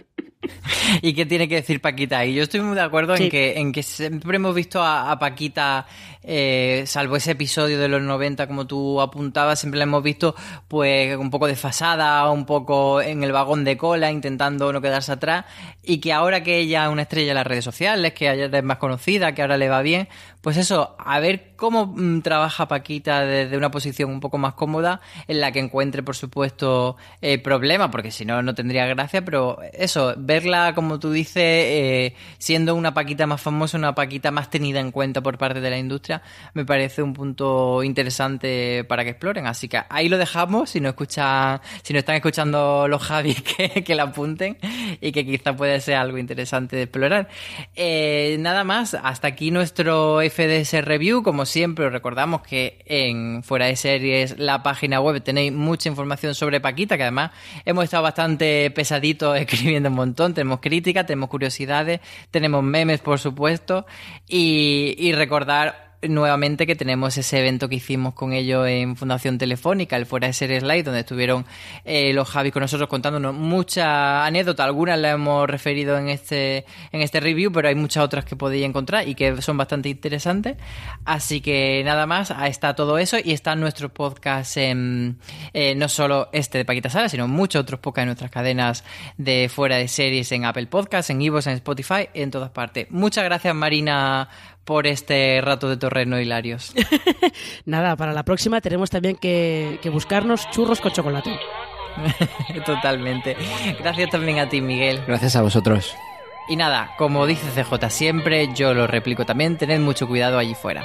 [laughs] ¿Y qué tiene que decir Paquita? Y yo estoy muy de acuerdo Sí. en, que, en que siempre hemos visto a, a Paquita, eh, salvo ese episodio de los 90, como tú apuntabas, siempre la hemos visto pues un poco desfasada, un poco en el vagón de cola, intentando no quedarse atrás, y que ahora que ella es una estrella en las redes sociales, que ella es más conocida, que ahora le va bien, pues eso, a ver cómo mm, trabaja Paquita desde una posición un poco más cómoda, en la que encuentre, por supuesto, eh, problemas, porque si no, no tendría gracia, pero eso, ver verla, como tú dices, eh, siendo una paquita más famosa, una paquita más tenida en cuenta por parte de la industria, me parece un punto interesante para que exploren. Así que ahí lo dejamos, si no escuchan, si no están escuchando los Javis [laughs] que, que la apunten y que quizá puede ser algo interesante de explorar. Eh, nada más, hasta aquí nuestro FDS Review. Como siempre, os recordamos que en Fuera de Series, la página web, tenéis mucha información sobre Paquita, que además hemos estado bastante pesaditos [laughs] escribiendo un montón. Tenemos críticas, tenemos curiosidades, tenemos memes, por supuesto, y, y recordar nuevamente que tenemos ese evento que hicimos con ellos en Fundación Telefónica, el Fuera de Series Live, donde estuvieron eh, los Javis con nosotros contándonos muchas anécdotas, algunas las hemos referido en este, en este review, pero hay muchas otras que podéis encontrar y que son bastante interesantes. Así que nada más, está todo eso y están nuestros podcasts en, eh, no solo este de Paquita Sala, sino muchos otros podcasts en nuestras cadenas de Fuera de Series en Apple Podcasts, en Evox, en Spotify, en todas partes. Muchas gracias Marina por este rato de torreno hilarios. [laughs] Nada, para la próxima tenemos también que, que buscarnos churros con chocolate. [laughs] Totalmente. Gracias también a ti, Miguel. Gracias a vosotros. Y nada, como dice CJ siempre, yo lo replico también, tened mucho cuidado allí fuera.